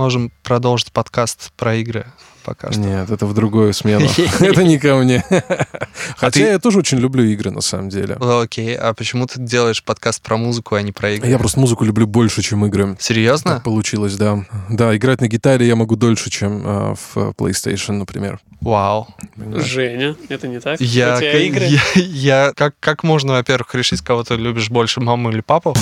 можем продолжить подкаст про игры пока что. Нет, это в другую смену. Это не ко мне. Хотя я тоже очень люблю игры, на самом деле. Окей, а почему ты делаешь подкаст про музыку, а не про игры? Я просто музыку люблю больше, чем игры. Серьезно? получилось, да. Да, играть на гитаре я могу дольше, чем а, в PlayStation, например. Вау. Женя, это не так? Я, игры? я, я как, как можно, во-первых, решить, кого ты любишь больше, маму или папу?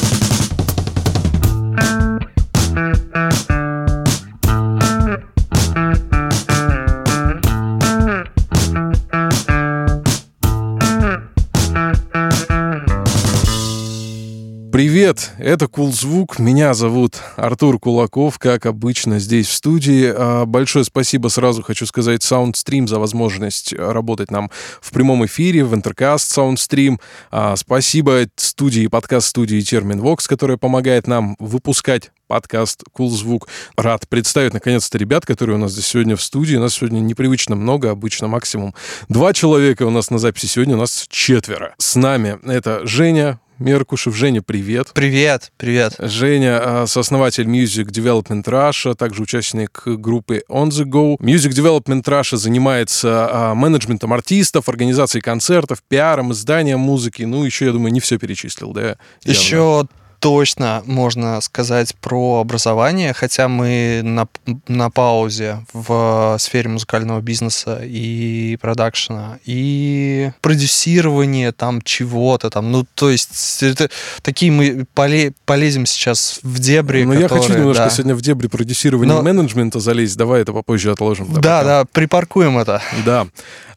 Привет, это Кулзвук. Меня зовут Артур Кулаков, как обычно здесь в студии. А, большое спасибо сразу хочу сказать Soundstream за возможность работать нам в прямом эфире в Интеркаст Soundstream. А, спасибо студии, подкаст-студии Терминвокс, которая помогает нам выпускать подкаст Кулзвук. Рад представить, наконец-то, ребят, которые у нас здесь сегодня в студии. У нас сегодня непривычно много, обычно максимум два человека у нас на записи. Сегодня у нас четверо. С нами это Женя, Меркушев. Женя, привет. Привет, привет. Женя, а, сооснователь Music Development Russia, также участник группы On The Go. Music Development Russia занимается а, менеджментом артистов, организацией концертов, пиаром, изданием музыки. Ну, еще, я думаю, не все перечислил, да? Еще точно можно сказать про образование, хотя мы на, на паузе в сфере музыкального бизнеса и продакшена, и продюсирование там чего-то там. Ну, то есть это, такие мы поле, полезем сейчас в дебри, Ну, я хочу немножко да. сегодня в дебри продюсирования Но... менеджмента залезть. Давай это попозже отложим. Да, да, да, припаркуем это. Да.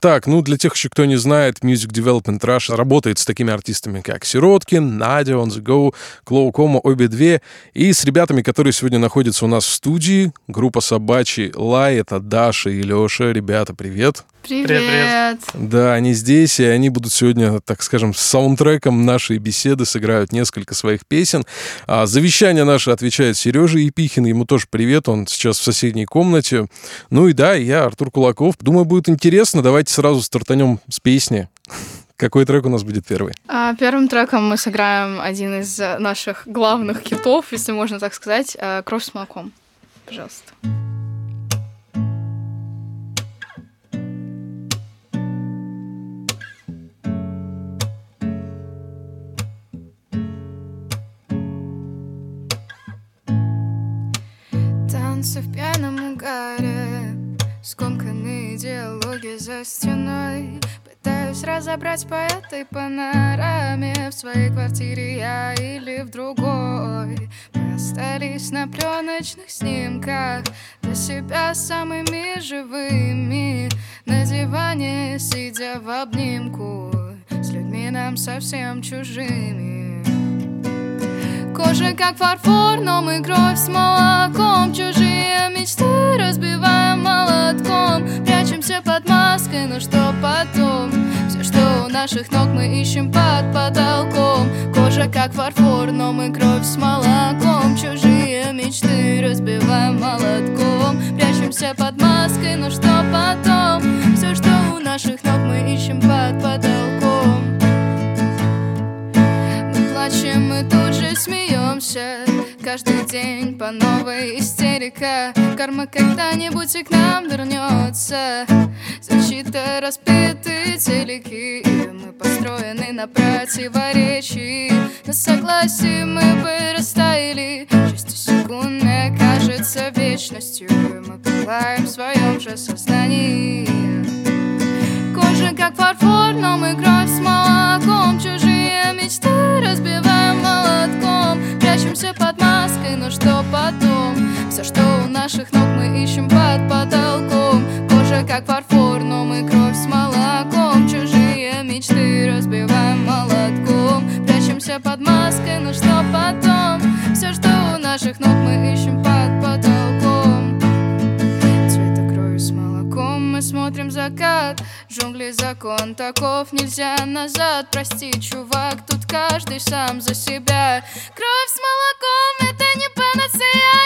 Так, ну, для тех еще, кто не знает, Music Development Rush работает с такими артистами, как Сироткин, Надя, On The Go, Клоукома, обе две, и с ребятами, которые сегодня находятся у нас в студии, группа Собачий Лай, это Даша и Леша. Ребята, привет. Привет. Привет. Да, они здесь, и они будут сегодня, так скажем, с саундтреком нашей беседы сыграют несколько своих песен. А завещание наше отвечает Сережа Епихин, ему тоже привет, он сейчас в соседней комнате. Ну и да, я Артур Кулаков. Думаю, будет интересно. Давайте сразу стартанем с песни. Какой трек у нас будет первый? А, первым треком мы сыграем один из наших главных хитов, если можно так сказать, «Кровь с молоком». Пожалуйста. Танцы в пьяном угаре Скомканные диалоги за стеной Пытаюсь разобрать по этой панораме В своей квартире я или в другой. Мы остались на пленочных снимках Для себя самыми живыми. На диване, сидя в обнимку С людьми нам совсем чужими. Кожа как фарфор, но мы кровь с молоком. Чужие мечты разбиваем молотком. Прячемся под маской, но что потом? Что у наших ног мы ищем под потолком. Кожа как фарфор, но мы кровь с молоком. Чужие мечты разбиваем молотком. Прячемся под маской, но что потом? Все, что у наших ног мы ищем под потолком. Плачем, мы тут же смеемся Каждый день по новой истерика Карма когда-нибудь и к нам вернется. Защита разбиты телеки. Мы построены на противоречии. На согласии мы бы растаяли. Частью секундная кажется вечностью. Мы пылаем в своем же сознании. Кожа как фарфор, но мы кровь с молоком. Чужие мечты разбиваем Прячемся под маской, но что потом? Все, что у наших ног мы ищем под потолком Кожа как фарфор, но мы кровь с молоком Чужие мечты разбиваем молотком Прячемся под маской, но что потом? Все, что у наших ног мы ищем под закат. Джунгли закон таков, нельзя назад. Прости, чувак, тут каждый сам за себя. Кровь с молоком, это не панацея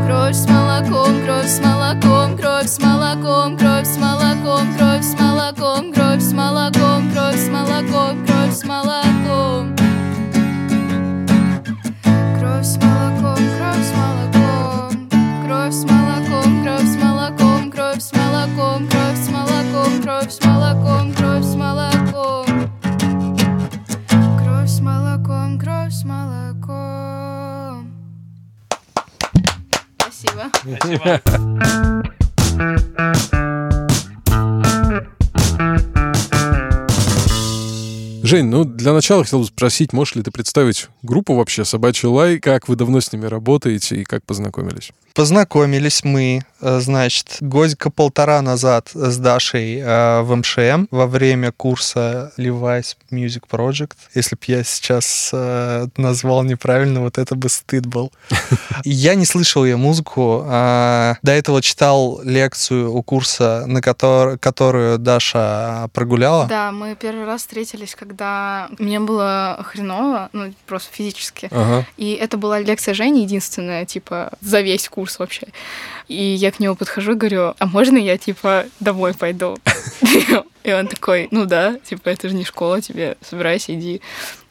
молоком, кровь с молоком, кровь с молоком, кровь с молоком Жень, ну для начала хотел бы спросить, можешь ли ты представить группу вообще «Собачий лай», как вы давно с ними работаете и как познакомились? Познакомились мы, э, значит, годика полтора назад с Дашей э, в МШМ во время курса Levi's Music Project. Если бы я сейчас э, назвал неправильно, вот это бы стыд был. Я не слышал ее музыку. а До этого читал лекцию у курса, на котор- которую Даша прогуляла. Да, мы первый раз встретились, когда мне было хреново, ну, просто физически. Ага. И это была лекция Жени, единственная, типа, за весь курс вообще. И я к нему подхожу и говорю, а можно я, типа, домой пойду? И он такой, ну да, типа, это же не школа, тебе собирайся, иди.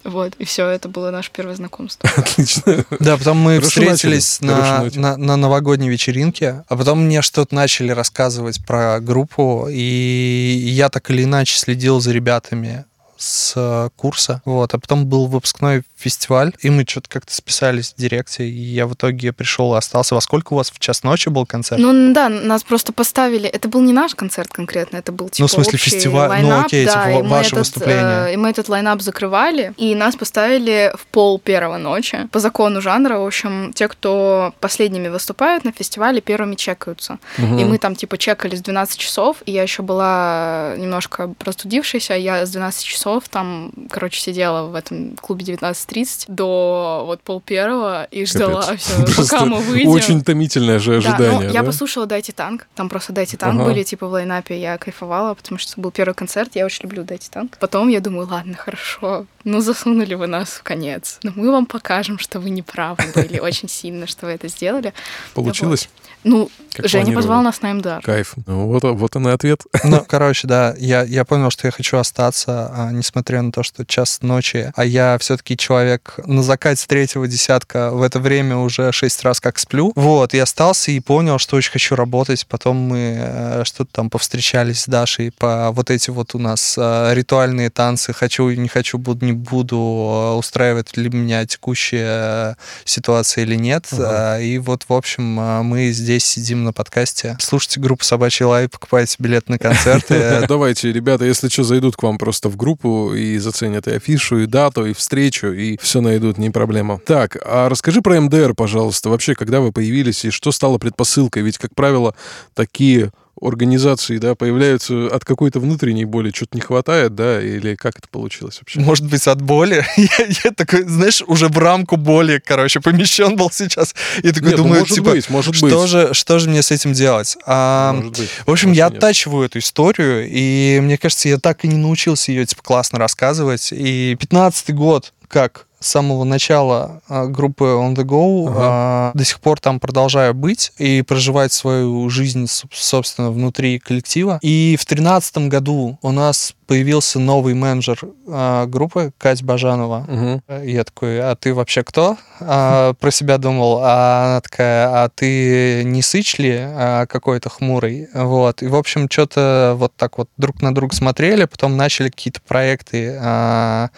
Вот, и все, это было наше первое знакомство. Отлично. Да, потом мы Хорошо встретились на, на, на новогодней вечеринке, а потом мне что-то начали рассказывать про группу, и я так или иначе следил за ребятами с э, курса, вот, а потом был выпускной фестиваль, и мы что-то как-то списались в директе, и я в итоге пришел и остался. Во сколько у вас в час ночи был концерт? Ну да, нас просто поставили. Это был не наш концерт конкретно, это был типа Ну, в смысле, общий фестиваль, ну, окей, да, типа, ваше этот, выступление. э, И мы этот лайнап закрывали, и нас поставили в пол первого ночи. По закону жанра, в общем, те, кто последними выступают на фестивале, первыми чекаются. И мы там типа чекались 12 часов, и я еще была немножко простудившаяся, я с 12 часов там, короче, сидела в этом клубе 19.30 до вот пол первого и ждала Капец. все, Просто пока мы выйдем. Очень томительное же Да, ожидание, ну, я да? послушала «Дайте танк». Там просто «Дайте танк» Ага. были, типа, в лайнапе. Я кайфовала, потому что был первый концерт. Я очень люблю «Дайте танк». Потом я думаю, ладно, хорошо. Ну, засунули вы нас в конец. Но мы вам покажем, что вы не правы были очень сильно, что вы это сделали. Получилось? Ну, Как Женя позвал нас на МДР. Кайф. Ну, вот, вот он и ответ. Ну, короче, да, я, я понял, что я хочу остаться, а, несмотря на то, что час ночи, а я все-таки человек на закате третьего десятка, в это время уже шесть раз как сплю. Вот, и остался и понял, что очень хочу работать. Потом мы э, что-то там повстречались с Дашей по вот эти вот у нас э, ритуальные танцы «хочу, не хочу, буду, не буду», э, устраивает ли меня текущая ситуация или нет. А, И вот, в общем, э, мы здесь сидим на подкасте. Слушайте группу «Собачий лай», покупайте билет на концерты. Давайте, ребята, если что, зайдут к вам просто в группу и заценят и афишу, и дату, и встречу, и все найдут, не проблема. Так, а расскажи про МДР, пожалуйста. Вообще, когда вы появились и что стало предпосылкой? Ведь, как правило, такие организации, да, появляются от какой-то внутренней боли, что-то не хватает, да, или как это получилось вообще? Может быть, от боли. Я, я такой, знаешь, уже в рамку боли, короче, помещен был сейчас. И такой Нет, ну, думаю, может типа, быть, может что, быть. Же, что же мне с этим делать? А, Может быть. в общем, Может, я нет. оттачиваю эту историю, и мне кажется, я так и не научился ее, типа, классно рассказывать. И 15-й год, как с самого начала а, группы On The Go, Ага. а, до сих пор там продолжаю быть и проживать свою жизнь, соб- собственно, внутри коллектива. И в 2013 году у нас появился новый менеджер а, группы, Катя Бажанова. Мгм. И Я такой, а ты вообще кто? А, про себя думал, а она такая, а ты не сыч ли а, какой-то хмурый? Вот. И, в общем, что-то вот так вот друг на друга смотрели, потом начали какие-то проекты а,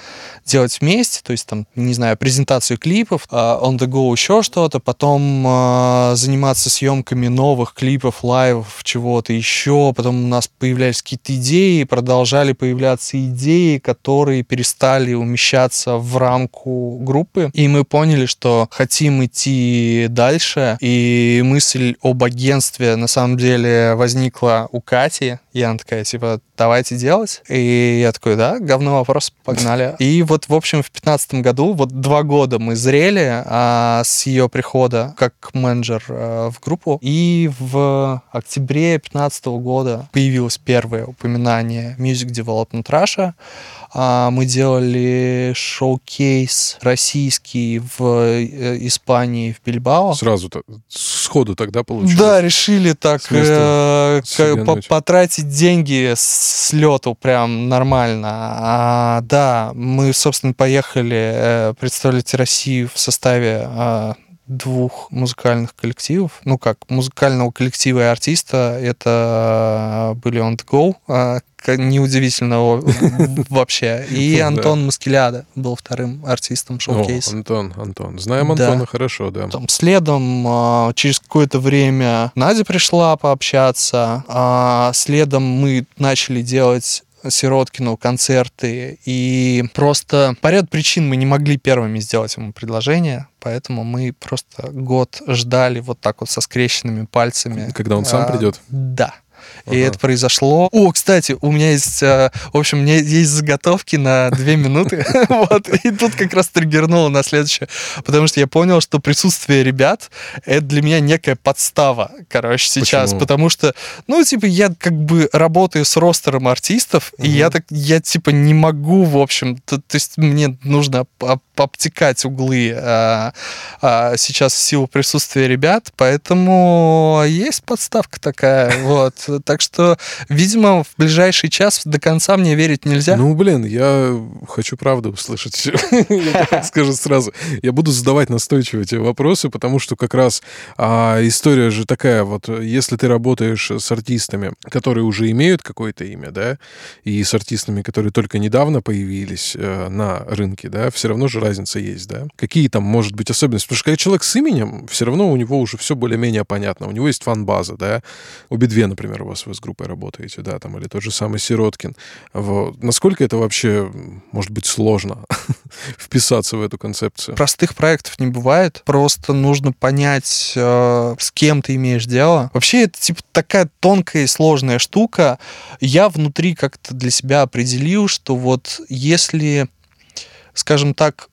делать вместе, то есть там, не знаю, презентацию клипов, а, on the go еще что-то, потом а, заниматься съемками новых клипов, лайвов, чего-то еще, потом у нас появлялись какие-то идеи, продолжали появляться идеи, которые перестали умещаться в рамку группы, и мы поняли, что хотим идти дальше, и мысль об агентстве на самом деле возникла у Кати, и она такая, типа, давайте делать. И я такой, да, говно вопрос, погнали. И вот, в общем, в 2015 году вот два года мы зрели а, с ее прихода как менеджер а, в группу, и в октябре 2015 года появилось первое упоминание Music Development Russia, мы делали шоу-кейс российский в э, Испании, в Бильбао. Сразу -то, сходу тогда получилось? Да, решили так э, потратить деньги с лету прям нормально. А, да, мы, собственно, поехали э, представлять Россию в составе а, двух музыкальных коллективов. Ну как, музыкального коллектива и артиста. Это были On The Go, а, неудивительно вообще. И Антон Маскеляда был вторым артистом шоу-кейса. Антон, Антон. Знаем Антона хорошо, да. Там следом а, через какое-то время Надя пришла пообщаться. А следом мы начали делать Сироткину концерты, и просто по ряду причин мы не могли первыми сделать ему предложение, поэтому мы просто год ждали вот так вот со скрещенными пальцами. Когда он сам а, придет? Да. И это произошло. О, кстати, у меня есть, э, в общем, у меня есть заготовки на две минуты. Вот. И тут как раз триггернуло на следующее. Потому что я понял, что присутствие ребят — это для меня некая подстава, короче, сейчас. Почему? Потому что, ну, типа, я как бы работаю с ростером артистов, и я так, я, типа, не могу, в общем, то, то есть мне нужно обтекать углы а, а, сейчас в силу присутствия ребят, поэтому есть подставка такая, вот. Так что, видимо, в ближайший час до конца мне верить нельзя. Ну, блин, я хочу правду услышать. Я так скажу сразу. Я буду задавать настойчиво эти вопросы, потому что как раз а, история же такая, вот если ты работаешь с артистами, которые уже имеют какое-то имя, да, и с артистами, которые только недавно появились э, на рынке, да, все равно же разница есть, да. Какие там, может быть, особенности? Потому что когда человек с именем, все равно у него уже все более-менее понятно. У него есть фан-база, да. У B2, например, у вас вы с группой работаете, да, там, или тот же самый Сироткин. Вот. Насколько это вообще, может быть, сложно вписаться в эту концепцию? Простых проектов не бывает. Просто нужно понять, э, с кем ты имеешь дело. Вообще, это, типа, такая тонкая и сложная штука. Я внутри как-то для себя определил, что вот если скажем так,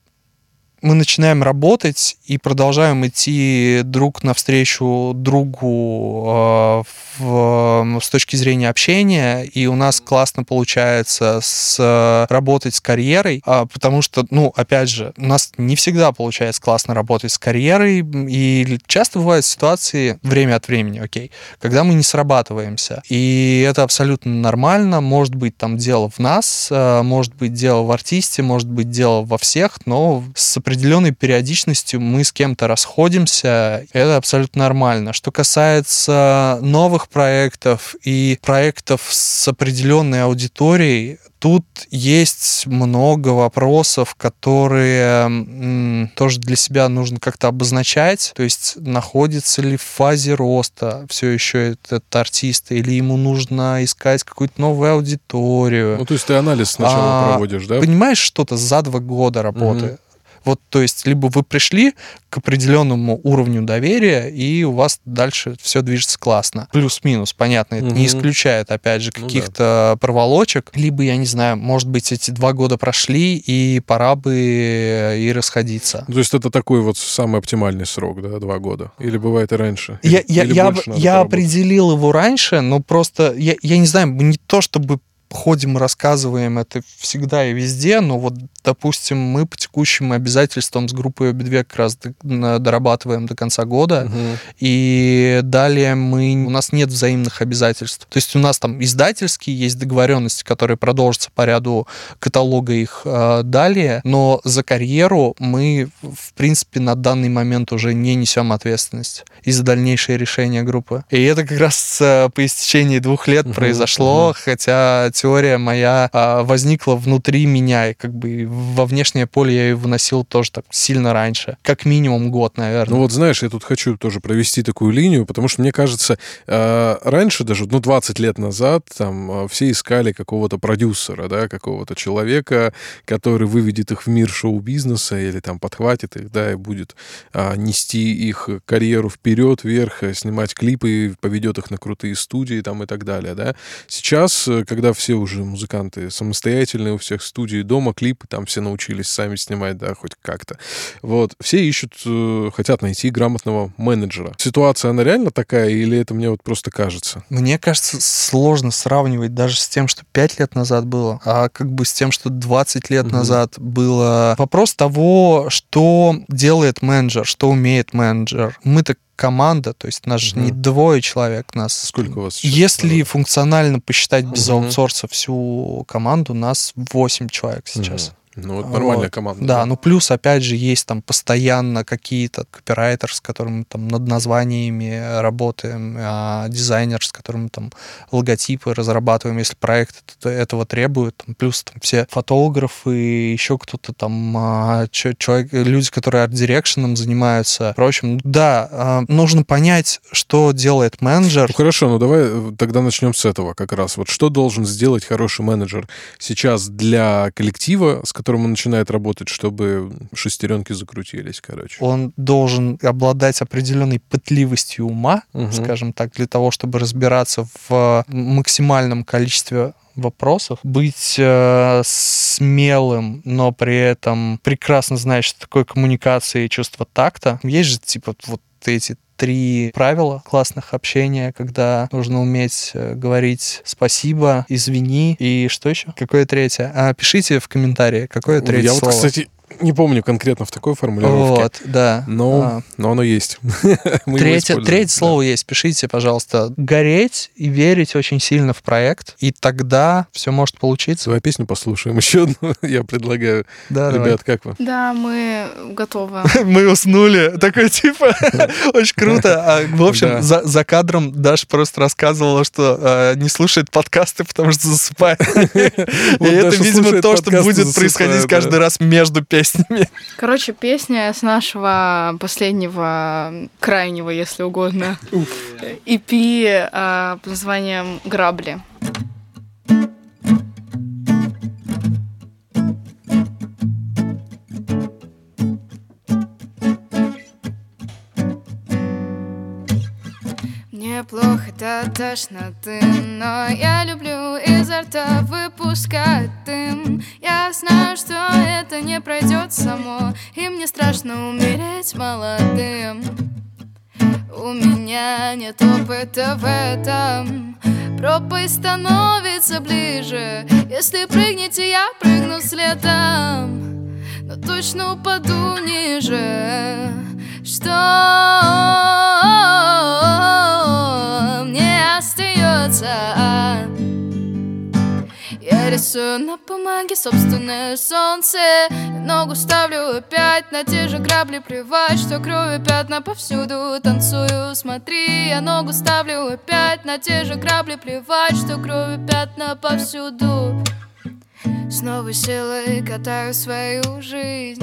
мы начинаем работать и продолжаем идти друг навстречу другу э, в, с точки зрения общения, и у нас классно получается с, работать с карьерой, э, потому что, ну, опять же, у нас не всегда получается классно работать с карьерой, и часто бывают ситуации время от времени, окей, когда мы не срабатываемся, и это абсолютно нормально, может быть там дело в нас, э, может быть дело в артисте, может быть дело во всех, но с определенной периодичностью мы с кем-то расходимся, это абсолютно нормально. Что касается новых проектов и проектов с определенной аудиторией, Тут есть много вопросов, которые м, тоже для себя нужно как-то обозначать. То есть находится ли в фазе роста все еще этот артист, или ему нужно искать какую-то новую аудиторию. Ну, то есть ты анализ сначала а, проводишь, да? Понимаешь что-то за два года работы. Угу. Вот, то есть, либо вы пришли к определенному уровню доверия, и у вас дальше все движется классно. Плюс-минус, понятно, это угу. не исключает, опять же, каких-то ну, да. проволочек. Либо, я не знаю, может быть, эти два года прошли, и пора бы и расходиться. То есть это такой вот самый оптимальный срок, да, два года? Или бывает и раньше? Я, я, я, я определил его раньше, но просто, я, я не знаю, не то чтобы ходим и рассказываем это всегда и везде, но вот, допустим, мы по текущим обязательствам с группой Обидве как раз дорабатываем до конца года, угу. и далее мы, у нас нет взаимных обязательств. То есть у нас там издательские есть договоренности, которые продолжатся по ряду каталога их э, далее, но за карьеру мы, в принципе, на данный момент уже не несем ответственность и за дальнейшее решение группы. И это как раз э, по истечении двух лет угу, произошло, угу. хотя теория моя а, возникла внутри меня, и как бы во внешнее поле я ее выносил тоже так сильно раньше. Как минимум год, наверное. Ну вот знаешь, я тут хочу тоже провести такую линию, потому что мне кажется, э, раньше даже, ну 20 лет назад, там а, все искали какого-то продюсера, да, какого-то человека, который выведет их в мир шоу-бизнеса или там подхватит их, да, и будет э, нести их карьеру вперед, вверх, снимать клипы, поведет их на крутые студии там и так далее, да. Сейчас, когда все все уже музыканты самостоятельные, у всех студии дома, клипы там все научились сами снимать, да, хоть как-то. Вот. Все ищут, э, хотят найти грамотного менеджера. Ситуация, она реально такая, или это мне вот просто кажется? Мне кажется, сложно сравнивать даже с тем, что 5 лет назад было, а как бы с тем, что 20 лет угу. назад было. Вопрос того, что делает менеджер, что умеет менеджер. Мы так команда, то есть нас угу. не двое человек, нас... Сколько у вас сейчас? Если народу? функционально посчитать без угу. аутсорса всю команду, нас 8 человек сейчас. Угу. Ну, вот нормальная вот. команда. Да, да, ну плюс, опять же, есть там постоянно какие-то копирайтер, с которыми там над названиями работаем, а дизайнер, с которыми там логотипы разрабатываем, если проект этого требует. Там, плюс там все фотографы, еще кто-то там, а, человек, люди, которые арт-дирекшеном занимаются. Впрочем, да, а, нужно понять, что делает менеджер. Ну, хорошо, ну давай э, тогда начнем с этого как раз. Вот что должен сделать хороший менеджер сейчас для коллектива, с которым он начинает работать, чтобы шестеренки закрутились, короче? Он должен обладать определенной пытливостью ума, угу. скажем так, для того, чтобы разбираться в максимальном количестве вопросов, быть э, смелым, но при этом прекрасно знать, что такое коммуникация и чувство такта. Есть же, типа, вот эти три правила классных общения, когда нужно уметь э, говорить спасибо, извини и что еще? Какое третье? А, пишите в комментарии, какое третье Я слово. вот, кстати, не помню конкретно в такой формулировке. Вот, да. Но, а. но оно есть. третье третье да. слово есть. Пишите, пожалуйста. Гореть и верить очень сильно в проект, и тогда все может получиться. Давай песню послушаем еще одну, я предлагаю. Да, Ребят, давай. как вы? Да, мы готовы. мы уснули. Такой типа, очень круто. А, в общем, за, за кадром Даша просто рассказывала, что э, не слушает подкасты, потому что засыпает. И это, видимо, то, что будет происходить каждый раз между песнями песнями. Короче, песня с нашего последнего, крайнего, если угодно, EP а, под названием «Грабли». Мне плохо до тошноты, но я люблю изо рта выпускать дым. Я знаю, что это не пройдет само, и мне страшно умереть молодым. У меня нет опыта в этом. Пропасть становится ближе. Если прыгнете, я прыгну следом. Но точно упаду ниже. Что Я рисую на бумаге собственное солнце. Ногу ставлю опять на те же грабли. Плевать, что крови пятна повсюду. Танцую, смотри, я ногу ставлю опять на те же грабли. Плевать, что крови пятна повсюду. С новой силой катаю свою жизнь.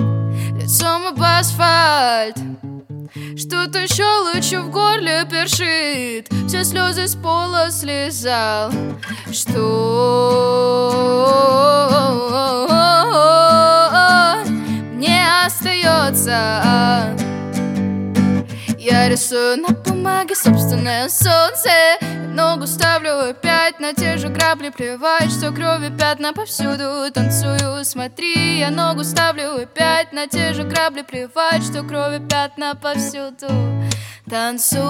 Лицом об асфальт что-то еще лучше в горле першит. Все слезы с пола слезал. Что? Мне остается я рисую на бумаге собственное солнце. Ногу ставлю опять на те же грабли Плевать, что крови пятна повсюду. Танцую, смотри, я ногу ставлю опять на те же грабли Плевать, что крови пятна повсюду. Танцую,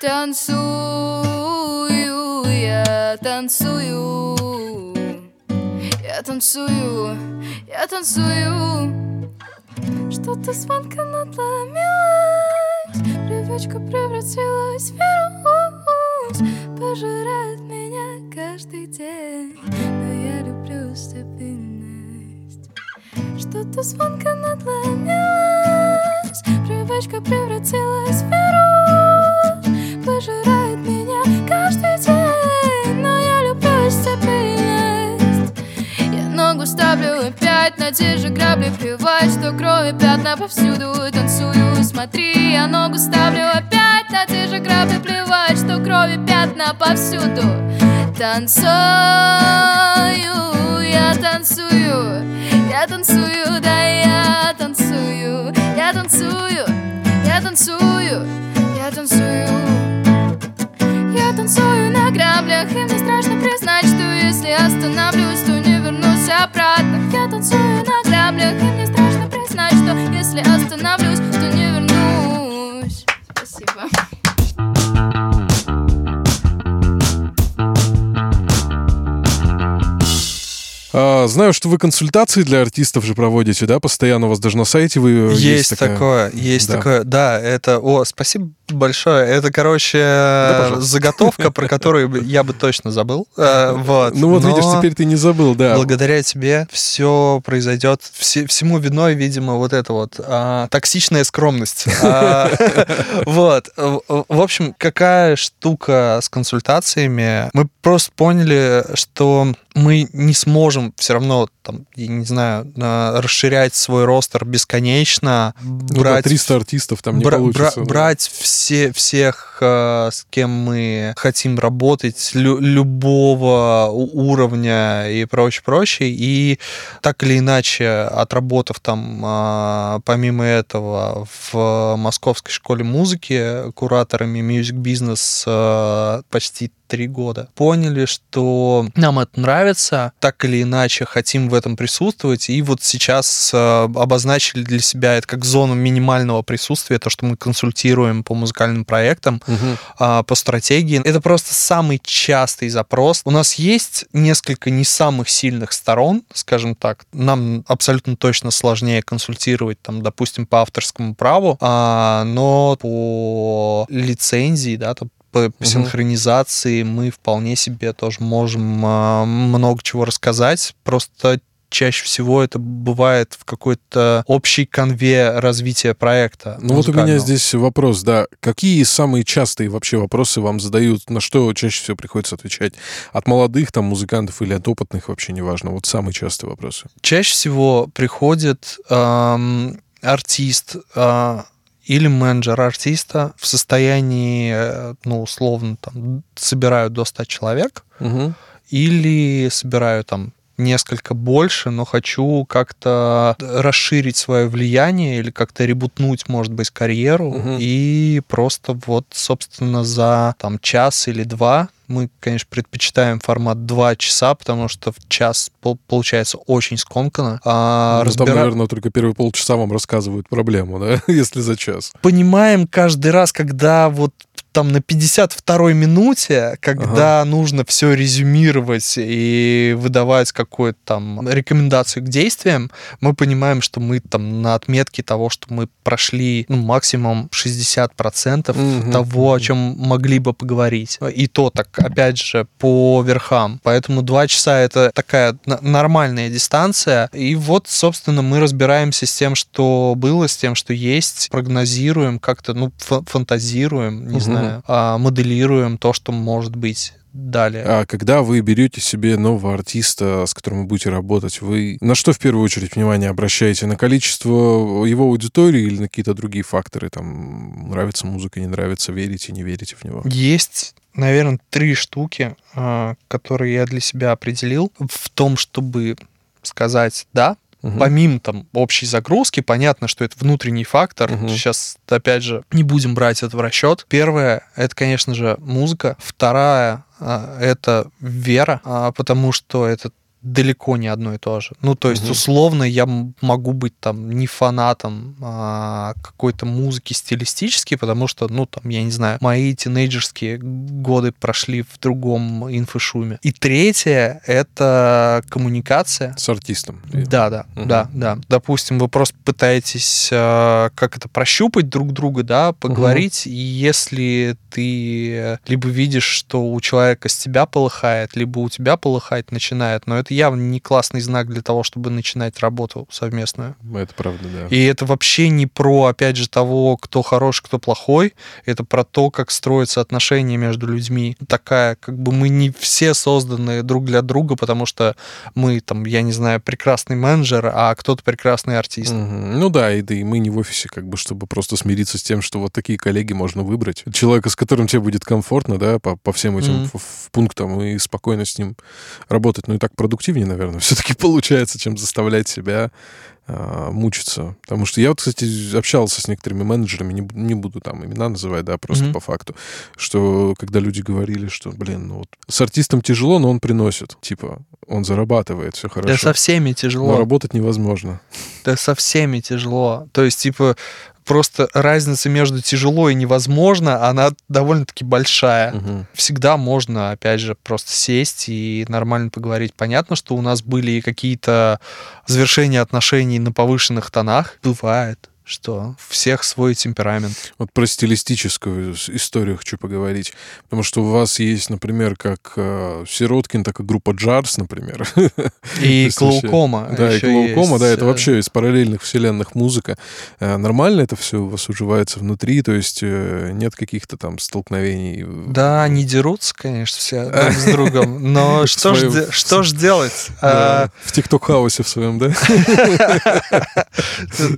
танцую, я танцую. Я танцую, я танцую что-то звонко надломилось Привычка превратилась в вирус. Пожирает меня каждый день. Но я люблю стабильность. Что-то звонко надломилось Привычка превратилась в вирус. Пожирает меня ставлю опять на те же грабли Плевать, что крови пятна повсюду Танцую, смотри, я ногу ставлю опять На те же грабли плевать, что крови пятна повсюду. Танцую, я танцую Я танцую, да я танцую Я танцую, я танцую Я танцую танцую на граблях И мне страшно признать, что если остановлюсь, то не вернусь обратно. Я танцую на граблях И мне страшно признать, что если остановлюсь, знаю, что вы консультации для артистов же проводите, да, постоянно у вас даже на сайте вы Есть, есть такая- такое, есть Да. такое. Да, это... О, спасибо большое. Это, короче, пожалуйста. заготовка, про которую я бы точно забыл. Э, Вот. Ну вот видишь, теперь ты не забыл, да. Благодаря тебе все произойдет. Все, всему виной, видимо, вот это вот а, токсичная скромность. А, Вот. В общем, какая штука с консультациями? Мы просто поняли, что мы не сможем все равно, там, я не знаю, расширять свой ростер бесконечно, Ну да, брать 300 артистов там не Бра- получится. бра- да. брать все, всех, э, с кем мы хотим работать, лю- любого уровня и прочее, прочее. И так или иначе, отработав там, а, помимо этого, в Московской школе музыки кураторами Music Business э, почти три года. Поняли, что нам это нравится, так или иначе хотим в этом присутствовать, и вот сейчас э, обозначили для себя это как зону минимального присутствия, то, что мы консультируем по музыкальным проектам, а, по стратегии. Это просто самый частый запрос. У нас есть несколько не самых сильных сторон, скажем так. Нам абсолютно точно сложнее консультировать, там, допустим, по авторскому праву, а, но по лицензии, да, там, по синхронизации мы вполне себе тоже можем а, много чего рассказать. Просто чаще всего это бывает в какой-то общей конве развития проекта. Ну вот у меня здесь вопрос, да. Какие самые частые вообще вопросы вам задают? На что чаще всего приходится отвечать? От молодых там музыкантов или от опытных, вообще неважно. Вот самые частые вопросы. Чаще всего приходит ам, артист а, или менеджер артиста в состоянии, э, ну, условно, там, собирают до 100 человек, Мгм. или собираю там несколько больше, но хочу как-то расширить свое влияние или как-то ребутнуть, может быть, карьеру. Мгм. И просто вот, собственно, за там час или два мы, конечно, предпочитаем формат два часа, потому что в час пол- получается очень скомканно. А, Ну, Там, разбира- наверное, только первые полчаса вам рассказывают проблему, да, если за час. понимаем каждый раз, когда вот там на 52-й минуте, когда нужно все резюмировать и выдавать какую-то там рекомендацию к действиям, мы понимаем, что мы там на отметке того, что мы прошли ну, максимум 60% Мгм. того, о чем могли бы поговорить. И то так, опять же, по верхам. Поэтому два часа это такая нормальная дистанция. И вот, собственно, мы разбираемся с тем, что было, с тем, что есть, прогнозируем, как-то, ну, фа- фантазируем, не Мгм. знаю, а, моделируем то, что может быть далее. А когда вы берете себе нового артиста, с которым вы будете работать, вы на что в первую очередь внимание обращаете? На количество его аудитории или на какие-то другие факторы? Там нравится музыка, не нравится, верите, не верите в него? Есть, наверное, три штуки, а, которые я для себя определил в том, чтобы сказать «да», Мгм. Помимо там общей загрузки, понятно, что это внутренний фактор. Мгм. Сейчас, опять же, не будем брать это в расчет. Первое, это, конечно же, музыка. Вторая, а, это вера, а, потому что это далеко не одно и то же. Ну, то есть, Мгм. условно, я могу быть там не фанатом а, какой-то музыки стилистически, потому что, ну, там, я не знаю, мои тинейджерские годы прошли в другом инфошуме. И третье — это коммуникация. С артистом. Да, да, Мгм. да, да. Допустим, вы просто пытаетесь э, как это прощупать друг друга, да, поговорить, и если ты либо видишь, что у человека с тебя полыхает, либо у тебя полыхать начинает, но это явно не классный знак для того, чтобы начинать работу совместную. Это правда, да. И это вообще не про, опять же, того, кто хороший, кто плохой. Это про то, как строятся отношения между людьми. Такая, как бы мы не все созданы друг для друга, потому что мы, там, я не знаю, прекрасный менеджер, а кто-то прекрасный артист. Мгм. Ну да, и, да, и мы не в офисе, как бы, чтобы просто смириться с тем, что вот такие коллеги можно выбрать. Человека, с которым тебе будет комфортно, да, по, по всем этим ф- ф- пунктам и спокойно с ним работать. Ну и так продуктивнее, наверное, все-таки получается, чем заставлять себя а, мучиться. Потому что я вот, кстати, общался с некоторыми менеджерами, не, не буду там имена называть, да, просто Мгм. по факту, что когда люди говорили, что, блин, ну вот с артистом тяжело, но он приносит. Типа, он зарабатывает, все хорошо. Да со всеми но тяжело. работать невозможно. Да со всеми тяжело. То есть, типа, просто разница между тяжело и невозможно, она довольно-таки большая. Мгм. Всегда можно, опять же, просто сесть и нормально поговорить. Понятно, что у нас были какие-то завершения отношений на повышенных тонах. Бывает, что у всех свой темперамент. Вот про стилистическую историю хочу поговорить. Потому что у вас есть, например, как э, Сироткин, так и группа Джарс, например. И Клоукома. Да, и Клоукома, есть, да, это э, вообще из параллельных вселенных музыка. Э, Нормально это все у вас уживается внутри, то есть э, нет каких-то там столкновений? Да, они дерутся, конечно, все друг с другом, но что ж, Своё- де- что ж делать? А, В ТикТок-хаусе в своем, да?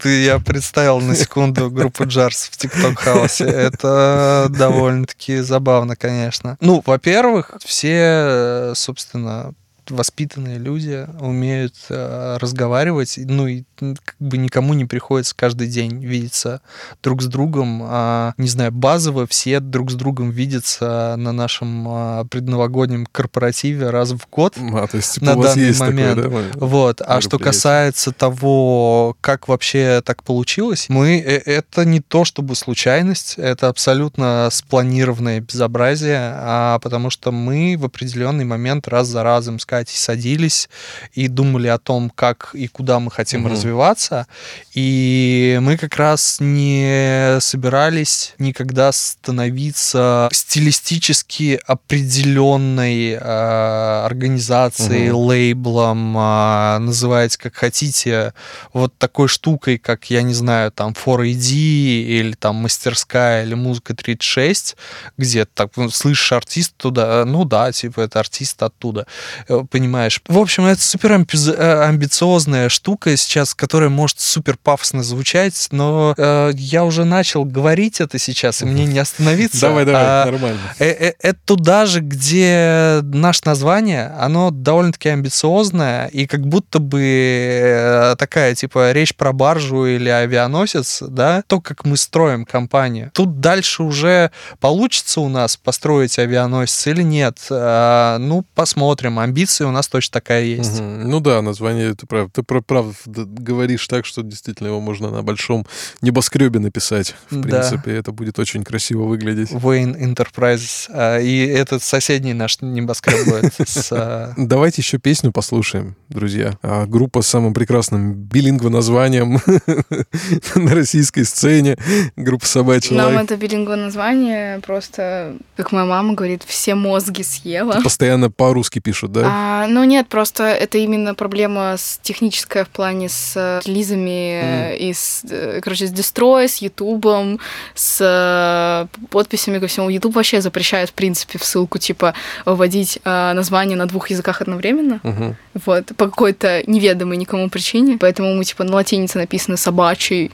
Я представил на секунду группу Джарс в ТикТок Хаусе. Это довольно-таки забавно, конечно. Ну, во-первых, все, э, собственно, воспитанные люди умеют э, разговаривать, ну и как бы никому не приходится каждый день видеться друг с другом. А, не знаю, базово все друг с другом видятся на нашем а, предновогоднем корпоративе раз в год. А, то есть, типа, На у вас данный есть такое, момент. да? момент? Вот. А что касается того, как вообще так получилось, мы э, это не то чтобы случайность, это абсолютно спланированное безобразие, а потому что мы в определенный момент раз за разом с Катей садились и думали о том, как и куда мы хотим Мгм. развиваться, и мы как раз не собирались никогда становиться стилистически определенной э, организацией, Мгм. лейблом, а, называйте как хотите, вот такой штукой, как, я не знаю, там 4AD или там мастерская или музыка 36, где так ну, слышишь артист туда, ну да, типа это артист оттуда, э, понимаешь. В общем, это супер э, амбициозная штука сейчас, которая может супер пафосно звучать, но э, я уже начал говорить это сейчас, и мне не остановиться. Давай, давай, А, нормально. Э, э, Это туда же, где наше название, оно довольно-таки амбициозное, и как будто бы такая, типа, речь про баржу или авианосец, да, то, как мы строим компанию. Тут дальше уже получится у нас построить авианосец или нет. А, Ну, посмотрим. Амбиции у нас точно такая есть. Мгм. Ну да, название, ты прав. Ты про- прав д- говоришь так, что действительно его можно на большом небоскребе написать. В Да. принципе, это будет очень красиво выглядеть. Wayne Enterprises. А, И этот соседний наш небоскреб будет с... а, Давайте еще песню послушаем, друзья. А, группа с самым прекрасным билингво названием на российской сцене. Группа «Собачий Нам лай». это билингво название просто, как моя мама говорит, все мозги съела. Постоянно по-русски пишут, да? А, ну нет, просто это именно проблема с техническая в плане с э, релизами э, и с, э, короче, с дестрой, с Ютубом, с э, подписями ко всему. Ютуб вообще запрещает, в принципе, в ссылку, типа, вводить э, название на двух языках одновременно. Мгм. Вот, по какой-то неведомой никому причине. Поэтому мы, типа, на латинице написано собачий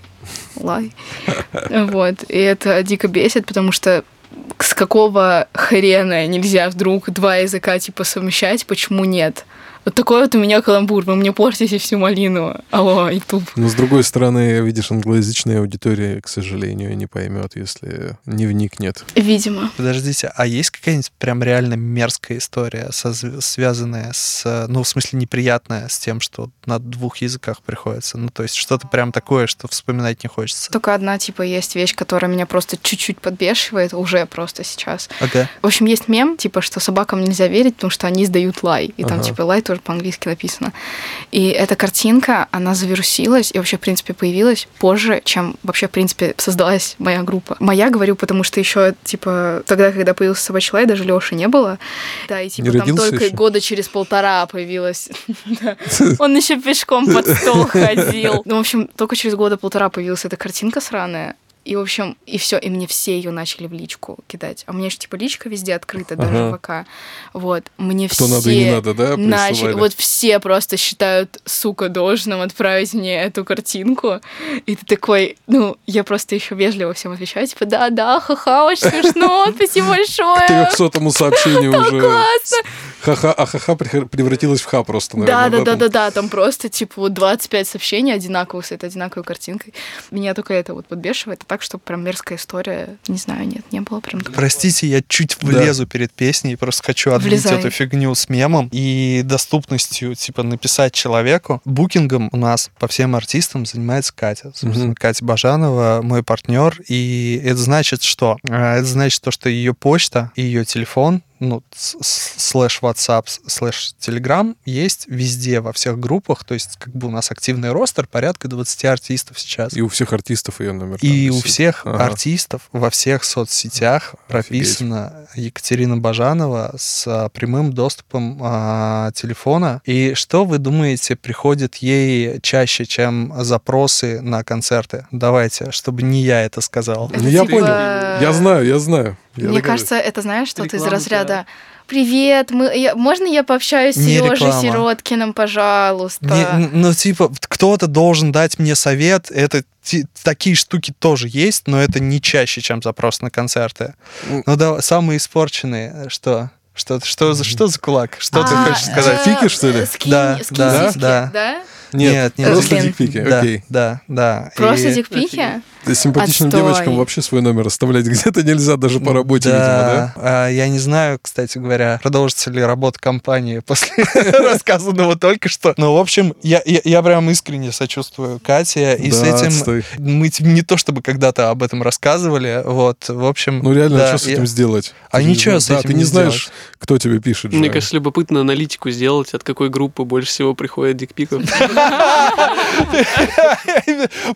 лай. Вот. И это дико бесит, потому что с какого хрена нельзя вдруг два языка, типа, совмещать, почему нет? Вот такой вот у меня каламбур, вы мне портите всю малину. Алло, YouTube. Но с другой стороны, видишь, англоязычная аудитория, к сожалению, не поймет, если не вникнет. Видимо. Подождите, а есть какая-нибудь прям реально мерзкая история, созв- связанная с, ну, в смысле, неприятная с тем, что на двух языках приходится? Ну, то есть что-то прям такое, что вспоминать не хочется. Только одна, типа, есть вещь, которая меня просто чуть-чуть подбешивает, уже просто сейчас. Ага. В общем, есть мем, типа, что собакам нельзя верить, потому что они издают лай. И там, Ага. типа, лай тоже по-английски написано. И эта картинка, она завирусилась и вообще, в принципе, появилась позже, чем вообще, в принципе, создалась моя группа. Моя, говорю, потому что еще, типа, тогда, когда появился собачий лай, даже Лёши не было. Да, и, типа, Не там только ещё? года через полтора появилась. Он еще пешком под стол ходил. Ну, в общем, только через года полтора появилась эта картинка сраная. И, в общем, и все, и мне все ее начали в личку кидать. А у меня же, типа, личка везде открыта, даже Ага. в ВК. Вот, мне Кто все... надо и не надо, да, начали, вот все просто считают, сука, должным отправить мне эту картинку. И ты такой, ну, я просто еще вежливо всем отвечаю, типа, да-да, ха-ха, очень смешно, спасибо большое. трехсотому сообщению уже. классно. Ха-ха, а ха-ха превратилась в ха просто, наверное. да, да, там? да, да, там просто типа вот 25 сообщений одинаковых с этой одинаковой картинкой. Меня только это вот подбешивает, а так, что прям мерзкая история, не знаю, нет, не было прям. такого. Простите, я чуть влезу перед песней, просто хочу отбить Влезай. эту фигню с мемом и доступностью, типа, написать человеку. Букингом у нас по всем артистам занимается Катя. Собственно, Мгм. Катя Бажанова, мой партнер. И это значит что? А, Это значит то, что ее почта и ее телефон ну, слэш WhatsApp, слэш Telegram есть везде, во всех группах. То есть, как бы у нас активный ростер, порядка 20 артистов сейчас. И у всех артистов ее номер. И у всех Ага. артистов во всех соцсетях прописана Екатерина Бажанова с а, прямым доступом а, телефона. И что вы думаете, приходит ей чаще, чем запросы на концерты? Давайте, чтобы не я это сказал. Ну, я типа- понял. Я знаю, я знаю. Я Мне догадываюсь. кажется, это знаешь, что-то из разряда «Привет, мы, я- можно я пообщаюсь с Не Сережей реклама. Сироткиным, пожалуйста?» Не- ну, типа, кто-то должен дать мне совет. Это ти- такие штуки тоже есть, но это не чаще, чем запрос на концерты. Ну да, самые испорченные. Что? Что, что, за, что за кулак? Что ты А, хочешь сказать? э, Фики, что ли? скинь- Да, скинь да, сиськи, да. да? Нет, нет, просто блин. дикпики, Да, окей. да, да. Просто И- дикпики? Симпатичным Отстой. девочкам вообще свой номер оставлять где-то нельзя, даже по работе, видимо, да? А, я не знаю, кстати говоря, продолжится ли работа компании после рассказанного только что. Но, в общем, я, я, я прям искренне сочувствую Кате. И с Да, этим отстой. мы не то чтобы когда-то об этом рассказывали. Вот, в общем... Ну реально, да, что с я- этим сделать? А Ты ничего с да, этим ты не не знаешь, кто тебе пишет же. Мне кажется, любопытно аналитику сделать, от какой группы больше всего приходит дикпиков.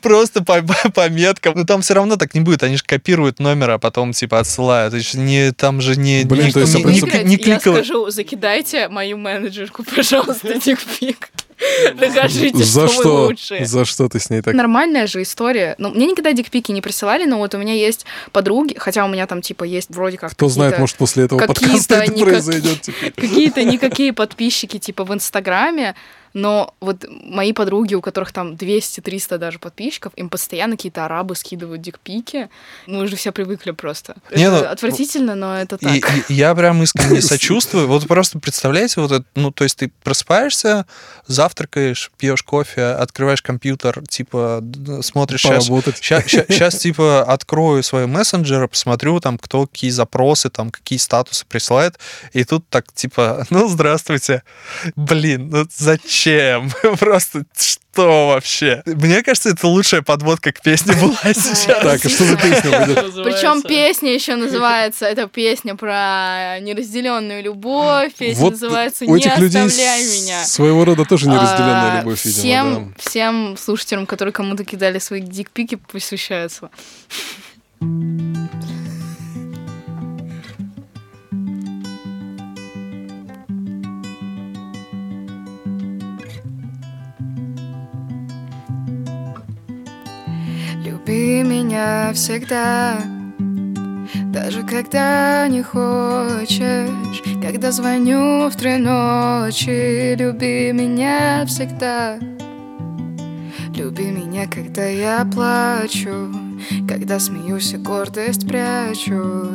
Просто по, меткам. Но там все равно так не будет. Они же копируют номер, а потом типа отсылают. Ж не, там же не, Блин, не, то есть, не- не- принцип- не я кликово- скажу, закидайте мою менеджерку, пожалуйста, дикпик. Докажите, За что вы что? лучшие. За что ты с ней так? Нормальная же история. Ну, мне никогда дикпики не присылали, но вот у меня есть подруги, хотя у меня там, типа, есть вроде как Кто знает, может, после этого какие-то подкаста это никак- произойдет. теперь. какие-то никакие подписчики, типа, в Инстаграме, но вот мои подруги, у которых там 200-300 даже подписчиков, им постоянно какие-то арабы скидывают дикпики. Мы уже все привыкли просто. Не, это ну, отвратительно, но это И, так. и я прям искренне сочувствую. Вот просто представляете, вот это, ну, то есть ты просыпаешься, завтракаешь, пьешь кофе, открываешь компьютер, типа, смотришь сейчас... Поработать. Сейчас, типа, открою свои мессенджеры, посмотрю, там, кто какие запросы, там, какие статусы присылает, и тут так, типа, ну, здравствуйте. Блин, ну зачем? Просто что вообще? Мне кажется, это лучшая подводка к песне была сейчас. Так, а что за песня будет? Причем песня еще называется, это песня про неразделенную любовь, песня называется «Не оставляй меня». своего рода тоже неразделенная А, любовь, видимо, всем, всем слушателям, которые кому-то кидали свои дикпики, посвящается. Люби меня всегда, даже когда не хочешь, когда звоню в три ночи. Люби меня всегда, люби меня, когда я плачу, когда смеюсь и гордость прячу.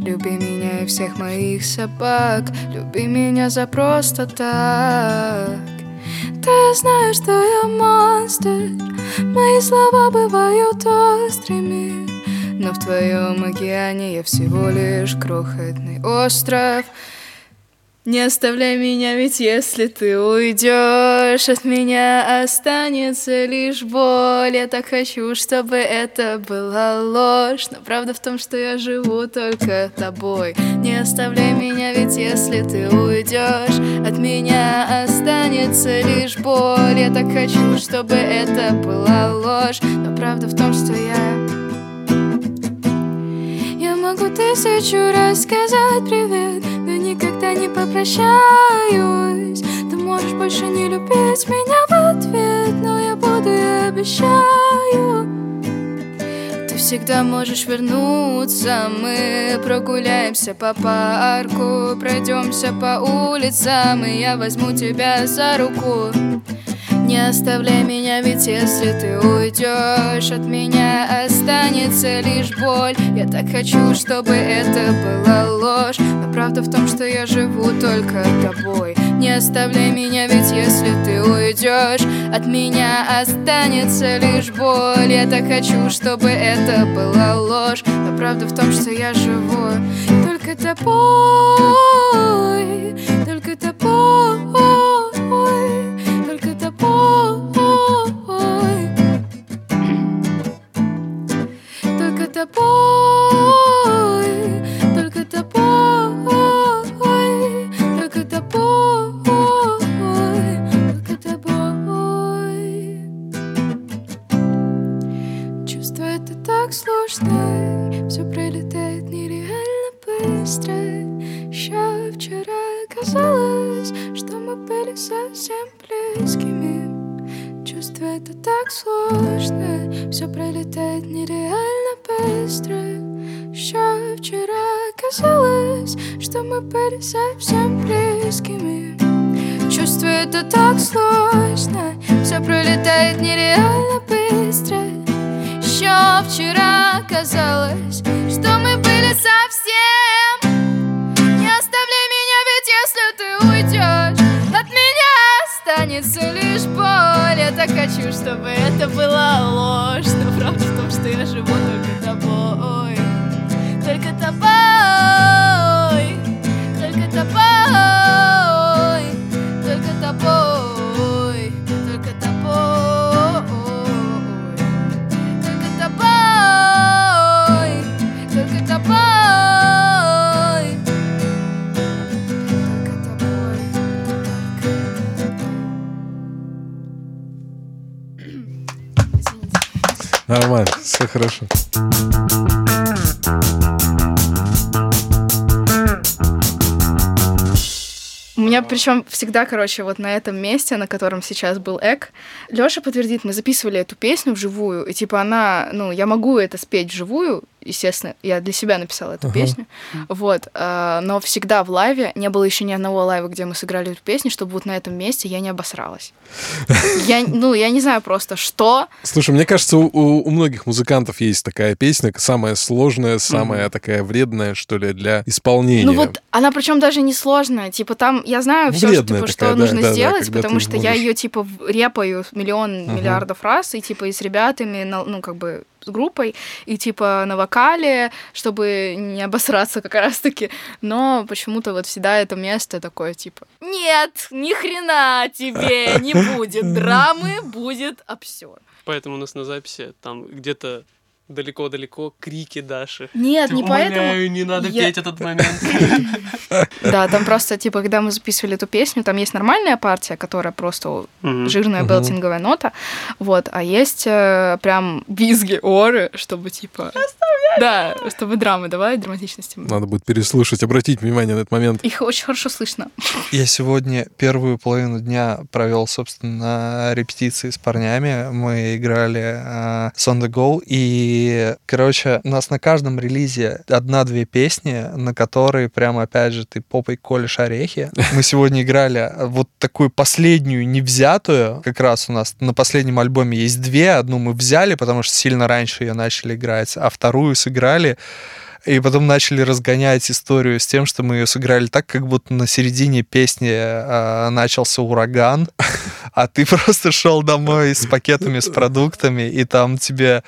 Люби меня и всех моих собак, люби меня за просто так. Ты знаешь, что я монстр. Мои слова бывают острыми Но в твоем океане я всего лишь крохотный остров не оставляй меня, ведь если ты уйдешь, от меня останется лишь боль. Я так хочу, чтобы это была ложь, но правда в том, что я живу только тобой. Не оставляй меня, ведь если ты уйдешь, от меня останется лишь боль. Я так хочу, чтобы это была ложь, но правда в том, что я могу тысячу раз сказать привет, но никогда не попрощаюсь. Ты можешь больше не любить меня в ответ, но я буду и обещаю. Ты всегда можешь вернуться Мы прогуляемся по парку Пройдемся по улицам И я возьму тебя за руку не оставляй меня, ведь если ты уйдешь От меня останется лишь боль. Я так хочу, чтобы это была ложь. Но правда в том, что я живу только тобой. Не оставляй меня, ведь если ты уйдешь От меня останется лишь боль. Я так хочу, чтобы это была ложь. Но правда в том, что я живу только тобой. Только тобой тобой, только тобой, только тобой, только тобой. Чувство это так сложно, все пролетает нереально быстро. Еще вчера казалось, что мы были совсем близкими. Чувство это так сложно, все пролетает нереально быстро. Еще вчера казалось, что мы были совсем близкими. Чувство это так сложно Все пролетает нереально быстро. Еще вчера казалось, что мы были совсем. Не оставляй меня, ведь если ты уйдешь останется лишь боль. Я так хочу, чтобы это была ложь. Но правда в том, что я живу только тобой, хорошо. У меня причем всегда, короче, вот на этом месте, на котором сейчас был Эк, Лёша подтвердит, мы записывали эту песню вживую, и типа она, ну, я могу это спеть вживую, естественно, я для себя написала эту Ага. песню, вот, а, но всегда в лайве, не было еще ни одного лайва, где мы сыграли эту песню, чтобы вот на этом месте я не обосралась. Я, ну, я не знаю просто, что, Слушай, мне кажется, у, у- многих музыкантов есть такая песня, самая сложная, самая такая вредная, что ли, для исполнения. Ну вот она причем даже не сложная. Типа там я знаю все, Вредная типа, что такая, да, нужно да, да, сделать, когда потому что я можешь- ее типа репаю миллион Ага. миллиардов раз, и типа и с ребятами, на- ну как бы группой, и типа на вокале, чтобы не обосраться как раз-таки. Но почему-то вот всегда это место такое типа нет, ни хрена тебе не будет драмы, будет обсер. Поэтому у нас на записи там где-то далеко-далеко крики Даши. Нет, Типа, не поэтому. «Умоляю, не надо Я- петь этот момент. Да, там просто, типа, когда мы записывали эту песню, там есть нормальная партия, которая просто жирная белтинговая нота, вот, а есть э, прям визги, оры, чтобы, типа... Да, чтобы драмы давать, драматичности. Надо будет переслушать, обратить внимание на этот момент. Их очень хорошо слышно. Я сегодня первую половину дня провел, собственно, на репетиции с парнями. Мы играли э, Son the Go, и, короче, у нас на каждом релизе одна-две песни, на которые прям, опять же, ты попой колешь орехи. Мы сегодня играли вот такую последнюю невзятую, как раз у нас на последнем альбоме есть две, одну мы взяли, потому что сильно раньше ее начали играть, а вторую сыграли. И потом начали разгонять историю с тем, что мы ее сыграли так, как будто на середине песни а, начался ураган, а ты просто шел домой с пакетами с продуктами, и там тебе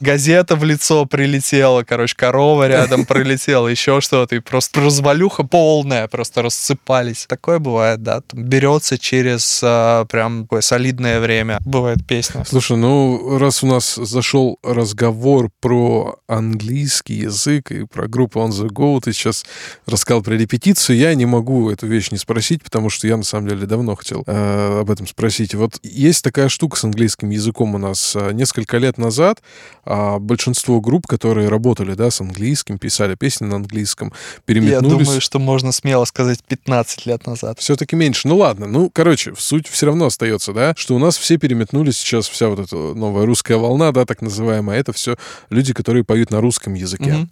газета в лицо прилетела, короче, корова рядом пролетела, еще что-то, и просто развалюха полная, просто рассыпались. Такое бывает, да, там берется через а, прям такое солидное время. Бывает песня. Слушай, ну, раз у нас зашел разговор про английский язык и про группу On The Go, ты сейчас рассказал про репетицию, я не могу эту вещь не спросить, потому что я, на самом деле, давно хотел э, об этом спросить. Вот есть такая штука с английским языком у нас. Э, Несколько лет назад а большинство групп, которые работали, да, с английским, писали песни на английском, переметнулись... Я думаю, что можно смело сказать 15 лет назад. Все-таки меньше. Ну ладно, ну, короче, суть все равно остается, да, что у нас все переметнулись сейчас, вся вот эта новая русская волна, да, так называемая, это все люди, которые поют на русском языке. Мгм.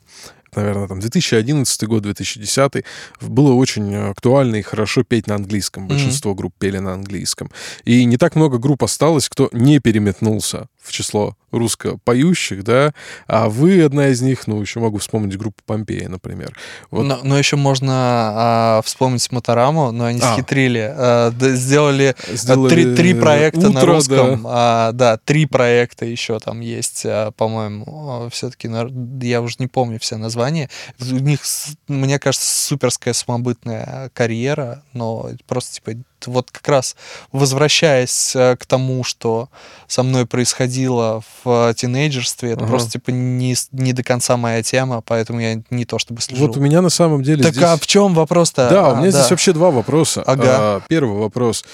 Наверное, там 2011 год, 2010 было очень актуально и хорошо петь на английском. Большинство групп пели на английском. И не так много групп осталось, кто не переметнулся в число русско-поющих, да, а вы одна из них, ну, еще могу вспомнить группу Помпея, например. Вот. Но, но еще можно а, вспомнить Мотораму, но они А. схитрили. а, да, сделали а, Сделали три, три проекта на «Утро», русском. да. а, да, три проекта еще там есть, а, по-моему. Все-таки я уже не помню все названия. У них, мне кажется, суперская самобытная карьера, но просто типа вот как раз возвращаясь э, к тому, что со мной происходило в тинейджерстве, это Ага. просто типа не, не до конца моя тема, поэтому я не то чтобы слежу. Вот у меня на самом деле Так здесь... а в чем вопрос-то? Да, А, у меня да. здесь вообще два вопроса. Ага. А, Первый вопрос.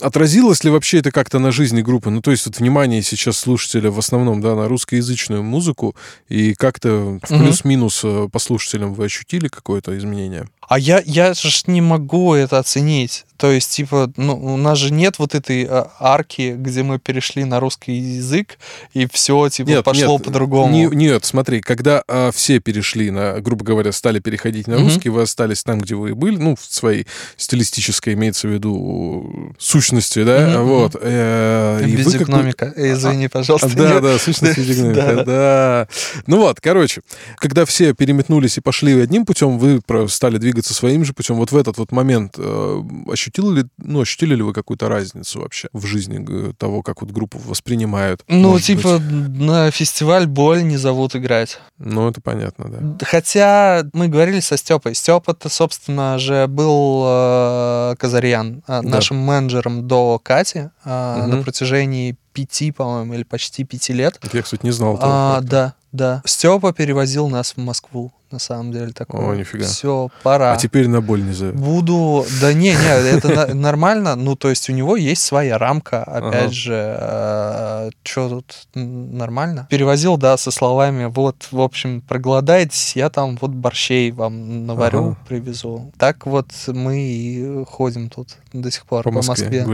Отразилось ли вообще это как-то на жизни группы? Ну, то есть вот внимание сейчас слушателя в основном, да, на русскоязычную музыку, и как-то в плюс-минус э, по слушателям вы ощутили какое-то изменение? А я, я же не могу это оценить. То есть, типа, ну, у нас же нет вот этой а, арки, где мы перешли на русский язык, и все, типа, пошло нет, по-другому. не- нет, смотри, когда а, все перешли на, грубо говоря, стали переходить на русский, вы остались там, где вы и были, ну, в своей стилистической, имеется в виду, сущности, да, Мгм, вот. э, и вы как. Э, Извини, пожалуйста. Да, нет. да, сущность Да, физиогномика, да. да. Ну вот, короче, когда все переметнулись и пошли одним путем, вы стали двигаться своим же путем. Вот в этот вот момент э, ощутили ли, ну, ощутили ли вы какую-то разницу вообще в жизни того, как вот группу воспринимают? Ну, может типа, быть? на фестиваль боль не зовут играть. Ну, это понятно, да. Хотя мы говорили со Степой. Степа-то, собственно же, был э, Казарьян, э, нашим менеджером до Кати э, Мгм. на протяжении пяти, по-моему, или почти пяти лет. Я, кстати, не знал этого. А, факта. да, да. Степа перевозил нас в Москву, на самом деле, такое. О, нифига. Все, пора. А теперь на боль не зовет. Буду... Да не, не, это нормально. Ну, то есть у него есть своя рамка. Опять же, что тут нормально? Перевозил, да, со словами, вот, в общем, проголодаетесь, я там вот борщей вам наварю, привезу. Так вот мы и ходим тут до сих пор По Москве.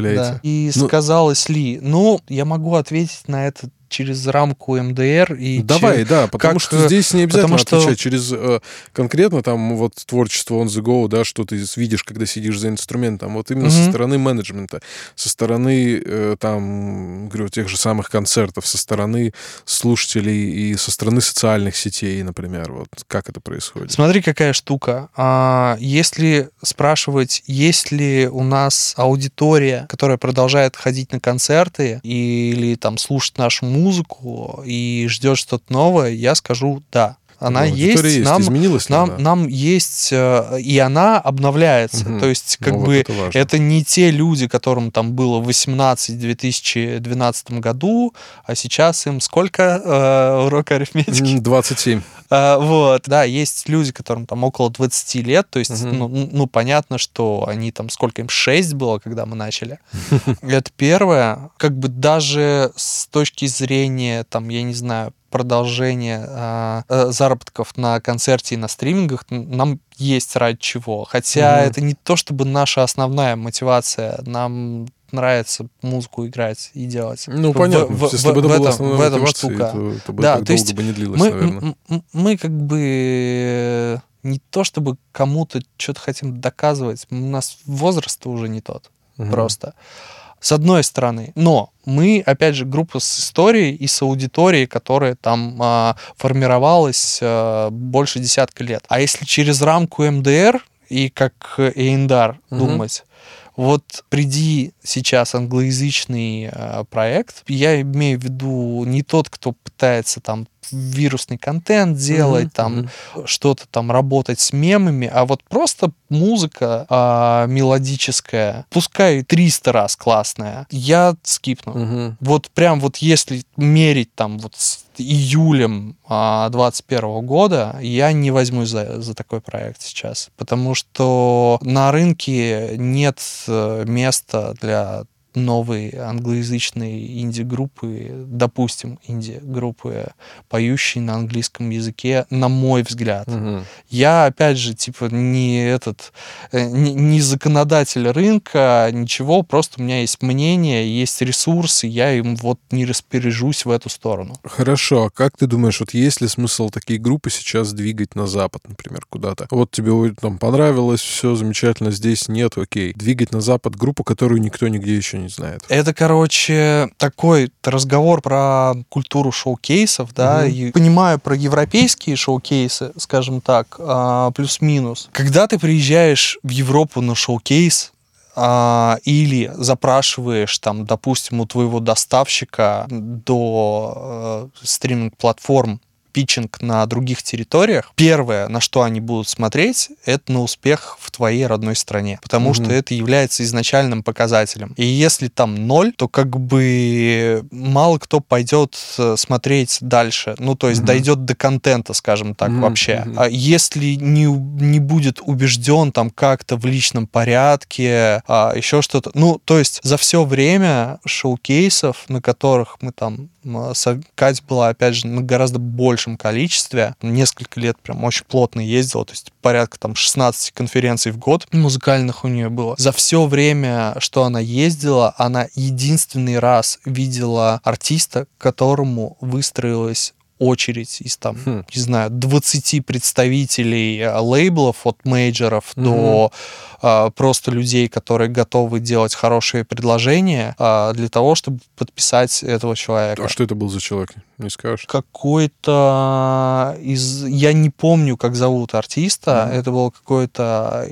И Ну- сказалось ли? Ну, я могу ответить на это через рамку МДР и Давай, чер- да, потому как, что э, здесь не обязательно потому что- отвечать через э, конкретно там вот творчество on the go, да, что ты видишь, когда сидишь за инструментом, вот именно со Мгм. стороны менеджмента, со стороны э, там, говорю, тех же самых концертов, со стороны слушателей и со стороны социальных сетей, например, вот как это происходит? Смотри, какая штука. А, Если спрашивать, есть ли у нас аудитория, которая продолжает ходить на концерты или там слушать нашу музыку и ждет что-то новое, я скажу да. Она Аудитория есть, нам, изменилась нам, она? нам есть, э, и она обновляется. Мгм. То есть, как Ну, вот бы, это важно. это не те люди, которым там было 18 в 2012 году, а сейчас им сколько э, урока арифметики? М, 27. А, вот, да, есть люди, которым там около 20 лет, то есть, Мгм. ну, ну, понятно, что они там, сколько им, 6 было, когда мы начали. Это первое. Как бы даже с точки зрения, там, я не знаю, продолжения а, э, заработков на концерте и на стримингах нам есть ради чего. Хотя Мгм. это не то, чтобы наша основная мотивация. Нам нравится музыку играть и делать. Ну, В- понятно. в- Если в- бы это в была этом- в этом штука. то это бы Да, то есть бы не длилось, мы, наверное. мы как бы э, не то чтобы кому-то что-то хотим доказывать, у нас возраст уже не тот Мгм. просто. С одной стороны. Но мы, опять же, группа с историей и с аудиторией, которая там а, формировалась а, больше десятка лет. А если через рамку МДР и как Эйндар Мгм. думать, вот приди сейчас англоязычный э, проект, я имею в виду не тот, кто пытается там вирусный контент делать, Мгм, там мгм. что-то там работать с мемами, а вот просто музыка а, мелодическая, пускай 300 раз классная, я скипну. Мгм. Вот прям вот если мерить там вот с июлем а, 21 года, я не возьмусь за, за такой проект сейчас, потому что на рынке нет э, места для новые англоязычные инди-группы, допустим, инди-группы, поющие на английском языке, на мой взгляд. Мгм. Я, опять же, типа, не этот, э, не, не законодатель рынка, ничего, просто у меня есть мнение, есть ресурсы, я им вот не распоряжусь в эту сторону. Хорошо, а как ты думаешь, вот есть ли смысл такие группы сейчас двигать на Запад, например, куда-то? Вот тебе там понравилось, все замечательно, здесь нет, окей. Двигать на Запад группу, которую никто нигде еще не знает. Это, короче, такой разговор про культуру шоу-кейсов, да, Мгм. и понимаю про европейские шоу-кейсы, скажем так, а, плюс-минус. Когда ты приезжаешь в Европу на шоу-кейс, а, или запрашиваешь там, допустим, у твоего доставщика до э, стриминг-платформ питчинг на других территориях, первое, на что они будут смотреть, это на успех в твоей родной стране, потому Мгм. что это является изначальным показателем. И если там ноль, то как бы мало кто пойдет э, смотреть дальше. Ну, то есть Мгм. дойдет до контента, скажем так, Мгм, вообще. А если не, не будет убежден там как-то в личном порядке, а, еще что-то. Ну, то есть за все время шоу-кейсов, на которых мы там Катя была, опять же, на гораздо большем количестве. Несколько лет прям очень плотно ездила, то есть порядка там 16 конференций в год музыкальных у нее было. За все время, что она ездила, она единственный раз видела артиста, которому выстроилась очередь из там, Хм. не знаю, 20 представителей э, лейблов от мейджеров до а, просто людей, которые готовы делать хорошие предложения а, для того, чтобы подписать этого человека. А что это был за человек? Не скажешь? Какой-то из... Я не помню, как зовут артиста. Мгм. Это был какой-то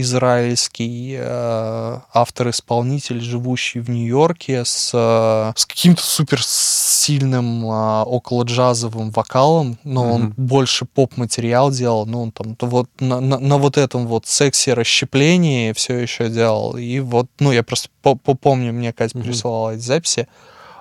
израильский э, автор-исполнитель, живущий в Нью-Йорке с, э, с каким-то супер сильным э, около джазовым вокалом, но он Мгм. больше поп-материал делал, ну он там вот на, на- на вот этом вот сексе расщеплении все еще делал. И вот, ну я просто по- по- помню, мне Катя Мгм. присылала эти записи.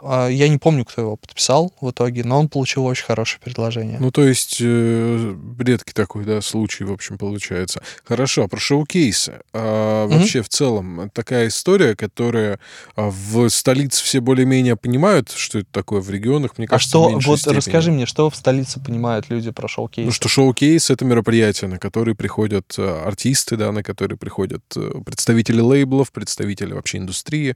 А, Я не помню, кто его подписал в итоге, но он получил очень хорошее предложение. Ну, то есть, э, редкий такой, да, случай, в общем, получается. Хорошо, а про шоу-кейсы. А, Мгм. Вообще, в целом, такая история, которая а, в столице все более-менее понимают, что это такое в регионах, мне а кажется, что, в меньшей вот степени. расскажи мне, что в столице понимают люди про шоу-кейс? Ну, что шоу-кейс — это мероприятие, на которые приходят э, артисты, да, на которые приходят э, представители лейблов, представители вообще индустрии,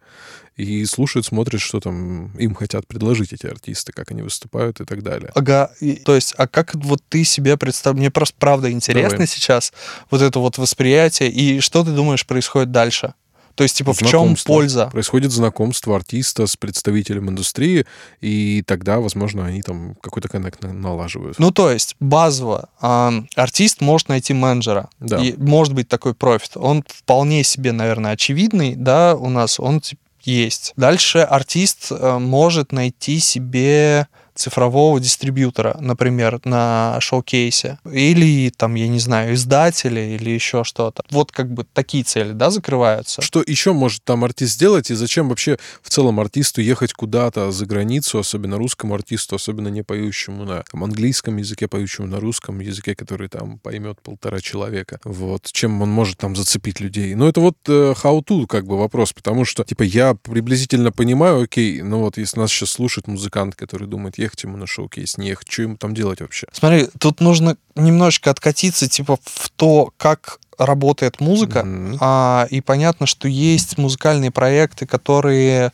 и слушают, смотрят, что там им хотят предложить эти артисты, как они выступают и так далее. Ага, и- то есть, а как вот ты себе представляешь? Мне просто правда интересно Давай. сейчас вот это вот восприятие, и что ты думаешь происходит дальше? То есть, типа, в чем Знакомство. польза? Происходит знакомство артиста с представителем индустрии, и тогда, возможно, они там какой-то коннект на- налаживают. Ну, то есть, базово, ам, артист может найти менеджера. Да. И может быть такой профит. Он вполне себе, наверное, очевидный, да, у нас он тип- есть. Дальше артист э, может найти себе цифрового дистрибьютора, например, на шоу-кейсе. Или, там, я не знаю, издателя или еще что-то. Вот как бы такие цели, да, закрываются. Что еще может там артист сделать, и зачем вообще в целом артисту ехать куда-то за границу, особенно русскому артисту, особенно не поющему на там, английском языке, поющему на русском языке, который там поймет полтора человека. Вот. Чем он может там зацепить людей? Ну, это вот э, how to, как бы, вопрос, потому что, типа, я приблизительно понимаю, окей, ну вот, если нас сейчас слушает музыкант, который думает, ехать ему на шоу-кейс, не ехать, что ему там делать вообще? Смотри, тут нужно немножечко откатиться, типа, в то, как работает музыка, Мгм. А, и понятно, что есть музыкальные проекты, которые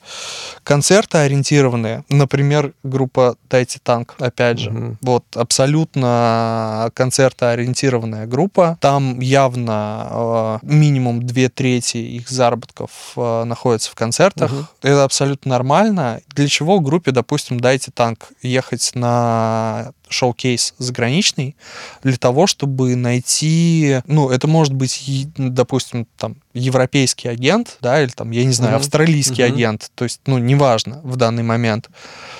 концерты ориентированные. Например, группа Дайте танк, опять же. Мгм. Вот абсолютно концертоориентированная группа. Там явно э, минимум две трети их заработков э, находятся в концертах. Мгм. Это абсолютно нормально. Для чего группе, допустим, Дайте танк ехать на шоу-кейс заграничный для того, чтобы найти, ну, это может быть, и, допустим, там, европейский агент, да, или там, я не знаю, Мгм. австралийский Мгм. агент, то есть, ну, неважно в данный момент.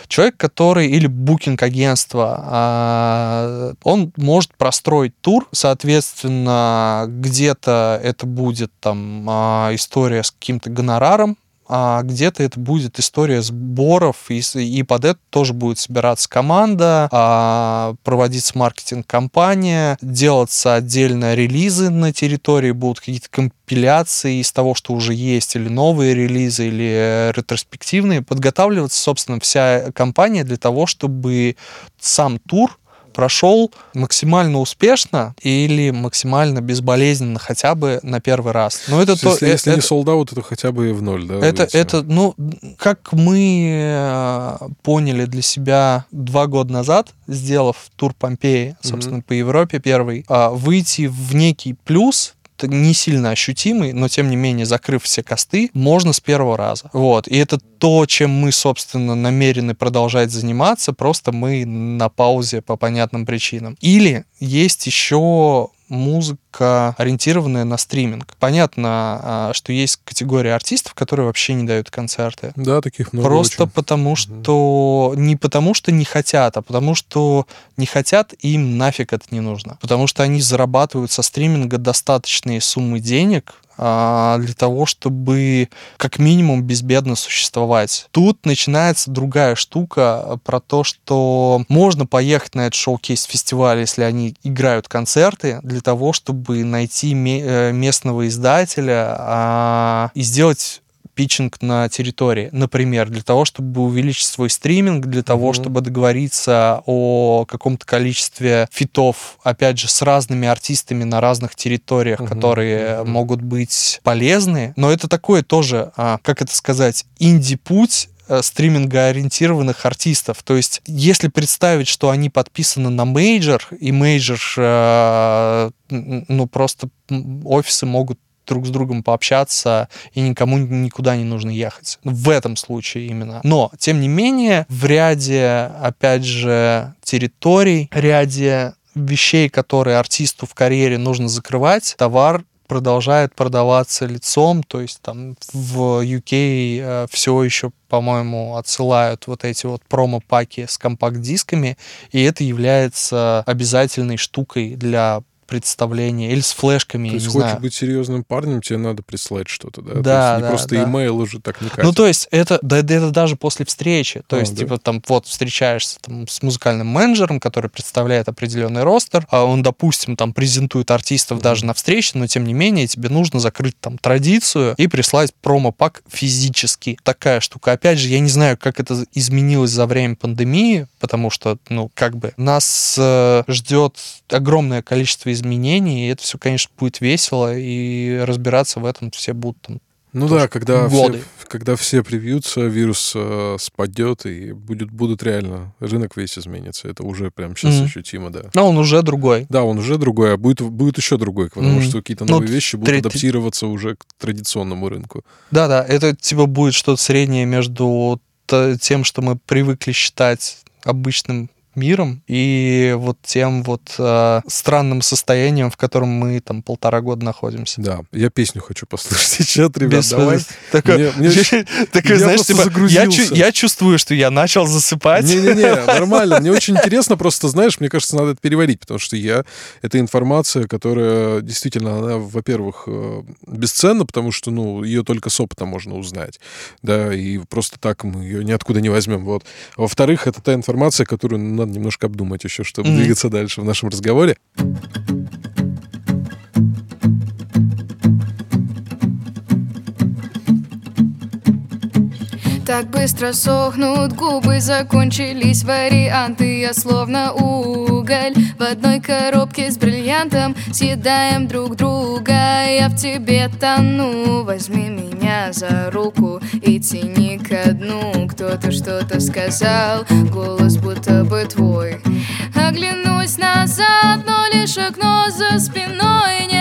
Человек, который, или букинг-агентство, а, он может простроить тур, соответственно, где-то это будет там а, история с каким-то гонораром, а где-то это будет история сборов, и, и под это тоже будет собираться команда, а, проводиться маркетинг-компания, делаться отдельно релизы на территории, будут какие-то компиляции из того, что уже есть, или новые релизы, или ретроспективные. Подготавливаться, собственно, вся компания для того, чтобы сам тур прошел максимально успешно или максимально безболезненно хотя бы на первый раз. Но это то, если, это, если не солдат, то хотя бы в ноль, да? Это, это, ну, как мы э, поняли для себя два года назад, сделав тур Помпеи, собственно, mm-hmm. по Европе первый, а, выйти в некий плюс не сильно ощутимый, но тем не менее, закрыв все косты, можно с первого раза. Вот. И это то, чем мы, собственно, намерены продолжать заниматься, просто мы на паузе по понятным причинам. Или есть еще музыка, ориентированная на стриминг. Понятно, а, что есть категория артистов, которые вообще не дают концерты. Да, таких много. Просто очень. потому что... Не потому что не хотят, а потому что не хотят, им нафиг это не нужно. Потому что они зарабатывают со стриминга достаточные суммы денег, для того, чтобы как минимум безбедно существовать. Тут начинается другая штука про то, что можно поехать на этот шоу-кейс-фестиваль, если они играют концерты, для того, чтобы найти э, местного издателя а, и сделать питчинг на территории, например, для того, чтобы увеличить свой стриминг, для того, mm-hmm. чтобы договориться о каком-то количестве фитов, опять же, с разными артистами на разных территориях, mm-hmm. которые mm-hmm. могут быть полезны. Но это такое тоже, а, как это сказать, инди-путь э, стриминга-ориентированных артистов. То есть, если представить, что они подписаны на мейджор, и мейджор, э, ну, просто офисы могут друг с другом пообщаться, и никому никуда не нужно ехать. В этом случае именно. Но, тем не менее, в ряде, опять же, территорий, ряде вещей, которые артисту в карьере нужно закрывать, товар продолжает продаваться лицом, то есть там в UK все еще, по-моему, отсылают вот эти вот промо-паки с компакт-дисками, и это является обязательной штукой для представление или с флешками. То есть, хочешь знаю. быть серьезным парнем, тебе надо прислать что-то, да? Да, то есть, не да, просто да. имейл уже так не катит. Ну, то есть, это, да, это даже после встречи. То А, есть, да? типа, там, вот, встречаешься там, с музыкальным менеджером, который представляет определенный ростер, а он, допустим, там, презентует артистов даже на встрече, но, тем не менее, тебе нужно закрыть там традицию и прислать промо-пак физически. Такая штука. Опять же, я не знаю, как это изменилось за время пандемии, потому что, ну, как бы, нас э, ждет огромное количество изменений, и это все, конечно, будет весело, и разбираться в этом все будут там Ну да, когда годы. все, когда все привьются, вирус э, спадет, и будет, будут реально, рынок весь изменится. Это уже прям сейчас Мгм. ощутимо, да. Но он уже другой. Да, он уже другой, а будет, будет еще другой, потому Мгм. что какие-то Ну, новые вещи будут третий- адаптироваться уже к традиционному рынку. Да-да, это типа будет что-то среднее между тем, что мы привыкли считать обычным миром, и вот тем вот э, странным состоянием, в котором мы там полтора года находимся. Да, я песню хочу послушать сейчас, ребят, Без давай. такой, Мне- такой, я знаешь, типа, я, я чувствую, что я начал засыпать. Не-не-не, нормально. Мне очень интересно, просто, знаешь, мне кажется, надо это переварить, потому что я... Это информация, которая действительно, она, во-первых, э, бесценна, потому что, ну, ее только с опытом можно узнать, да, и просто так мы ее ниоткуда не возьмем, вот. Во-вторых, это та информация, которую надо немножко обдумать еще, чтобы Мгм. двигаться дальше в нашем разговоре. Так быстро сохнут губы, закончились варианты Я словно уголь. В одной коробке с бриллиантом Съедаем друг друга, я в тебе тону Возьми меня за руку и тяни ко дну. Кто-то что-то сказал, голос будто бы твой. Оглянусь назад, но лишь окно за спиной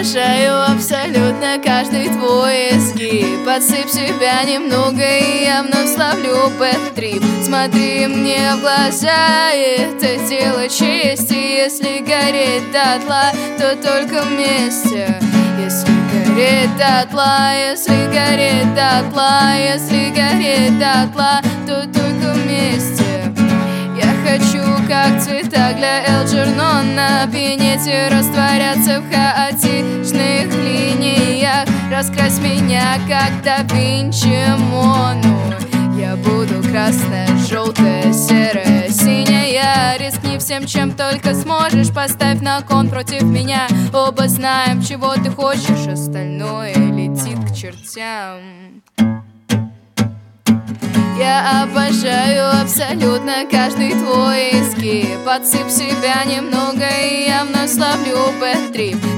обожаю абсолютно каждый твой изгиб Подсыпь себя немного, и я вновь славлю бэт-трип Смотри мне в глаза, это дело чести. Если гореть дотла, то только вместе. Если гореть дотла, если гореть дотла Если гореть дотла, то только вместе хочу, как цвета для Элджернона. Пинете растворяться в хаотичных линиях. Раскрась меня, как да Винчи Мону. Я буду красная, желтая, серая, синяя. Рискни всем, чем только сможешь. Поставь на кон против меня. Оба знаем, чего ты хочешь. Остальное летит к чертям я обожаю абсолютно каждый твой изгиб Подсыпь себя немного и я вновь славлю бэт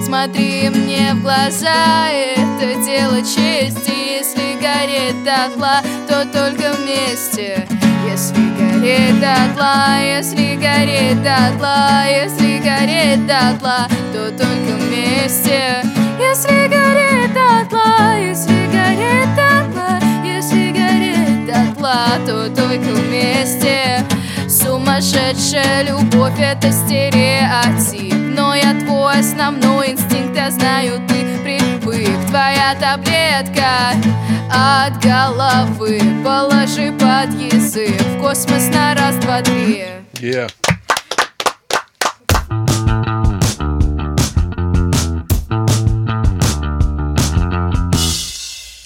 Смотри мне в глаза, это дело чести. Если горит дотла, то только вместе. Если горит дотла, если горит дотла Если горит дотла, то только вместе. Если горит дотла, если горит дотла то только вместе. Сумасшедшая любовь это стереотип. Но я твой основной инстинкт, я знаю, ты привык. Твоя таблетка от головы. Положи под язык. В космос на раз, два, три. Yeah.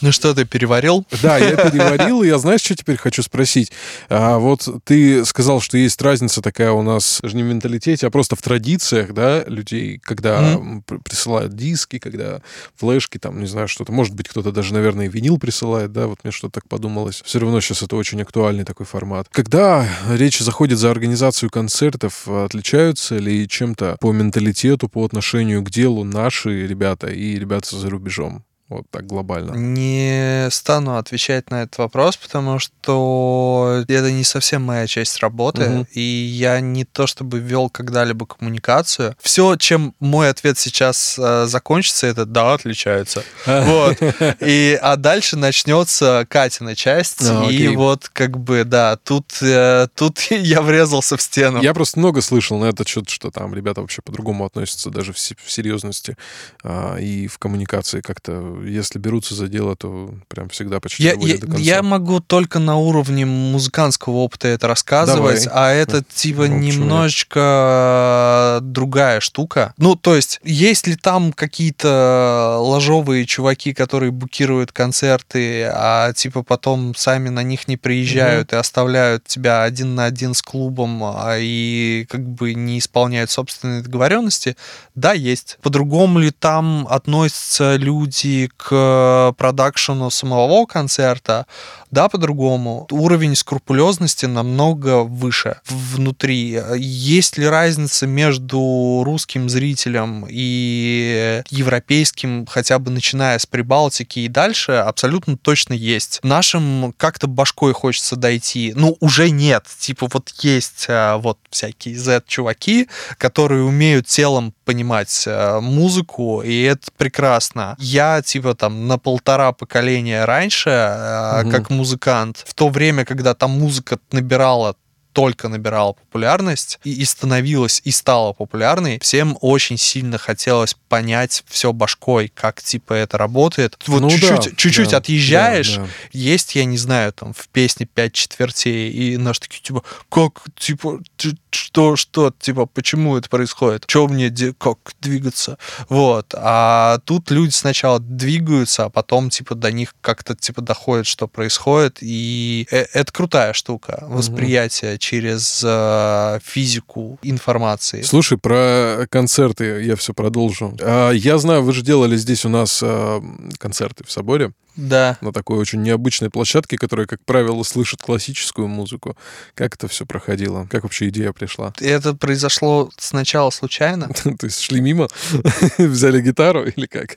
Ну что, ты переварил? Да, я переварил, и я знаешь, что теперь хочу спросить? А, вот ты сказал, что есть разница такая у нас, даже не в менталитете, а просто в традициях, да, людей, когда м, присылают диски, когда флешки, там, не знаю, что-то. Может быть, кто-то даже, наверное, винил присылает, да, вот мне что-то так подумалось. Все равно сейчас это очень актуальный такой формат. Когда речь заходит за организацию концертов, отличаются ли чем-то по менталитету, по отношению к делу наши ребята и ребята за рубежом? Вот так глобально. Не стану отвечать на этот вопрос, потому что это не совсем моя часть работы, Мгм. и я не то чтобы вел когда-либо коммуникацию. Все, чем мой ответ сейчас э, закончится, это да, отличается. Вот. И, а дальше начнется Катина часть, А, и вот как бы, да, тут, э, тут я врезался в стену. Я просто много слышал на этот счет, что там ребята вообще по-другому относятся, даже в серьезности а, и в коммуникации как-то. Если берутся за дело, то прям всегда почти Я, я- до конца. я могу только на уровне музыкантского опыта это рассказывать, Давай. а это типа Ну, почему нет? немножечко другая штука. Ну, то есть, есть ли там какие-то ложовые чуваки, которые букируют концерты, а типа потом сами на них не приезжают и оставляют тебя один на один с клубом а, и как бы не исполняют собственные договоренности? Да, есть. По-другому ли там относятся люди к продакшену самого концерта? Да, по-другому. Уровень скрупулезности намного выше внутри. Есть ли разница между русским зрителем и европейским, хотя бы начиная с Прибалтики и дальше? Абсолютно точно есть. Нашим как-то башкой хочется дойти. Ну, уже нет. Типа вот есть а, вот всякие Z-чуваки, которые умеют телом понимать э, музыку, и это прекрасно. Я, типа, там, на полтора поколения раньше, э, Мгм. как музыкант, в то время, когда там музыка набирала только набирала популярность и, и становилась и стала популярной, всем очень сильно хотелось понять все башкой, как типа это работает. Вот Ну чуть-чуть, да, чуть-чуть да, отъезжаешь, да, да. есть, я не знаю, там в песне пять четвертей, и наши такие, типа, как, типа, что, что, типа, почему это происходит? Че мне, как двигаться? Вот. А тут люди сначала двигаются, а потом, типа, до них как-то, типа, доходит, что происходит, и э- это крутая штука, восприятие через э, физику информации. Слушай, про концерты я все продолжу. А, Я знаю, вы же делали здесь у нас а, концерты в соборе Да. на такой очень необычной площадке, которая, как правило, слышит классическую музыку. Как это все проходило? Как вообще идея пришла? Это произошло сначала случайно. То есть шли мимо, взяли гитару или как?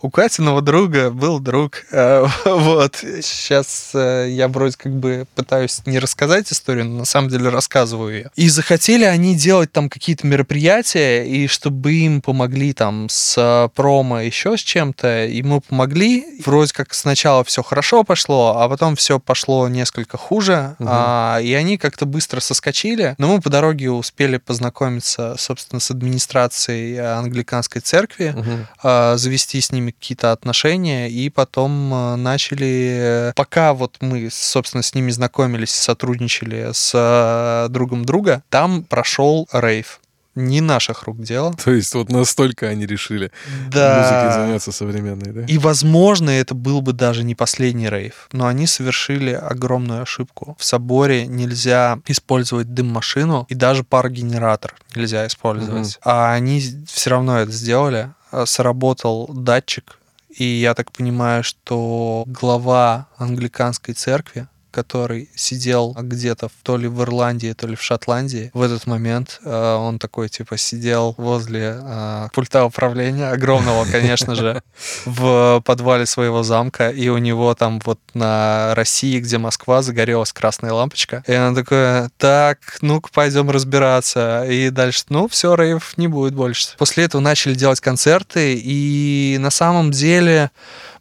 У Катиного друга был друг. э, Вот. Сейчас э, я вроде как бы пытаюсь не рассказать историю, но на самом деле рассказываю ее. И захотели они делать там какие-то мероприятия, и чтобы им помогли там с э, промо, еще с чем-то, и мы помогли. Вроде как сначала все хорошо пошло, а потом все пошло несколько хуже, Мгм. а, и они как-то быстро соскочили. Но мы по дороге успели познакомиться, собственно, с администрацией э, англиканской церкви, Мгм. а, завести с ними какие-то отношения, и потом а, начали, э, пока вот мы, собственно, с ними знакомились, сотрудничали с а, другом друга, там прошел рейв. Не наших рук дело. То есть вот настолько они решили Да. музыкой заняться современной, да? И, возможно, это был бы даже не последний рейв, но они совершили огромную ошибку. В соборе нельзя использовать дым-машину, и даже парогенератор нельзя использовать. А они все равно это сделали. А, Сработал датчик, и я так понимаю, что глава англиканской церкви, который сидел где-то то ли в Ирландии, то ли в Шотландии. В этот момент э, он такой, типа, сидел возле э, пульта управления, огромного, конечно же, в подвале своего замка, и у него там вот на России, где Москва, загорелась красная лампочка. И он такой, так, ну-ка, пойдем разбираться. И дальше, ну, все, рейв не будет больше. После этого начали делать концерты, и на самом деле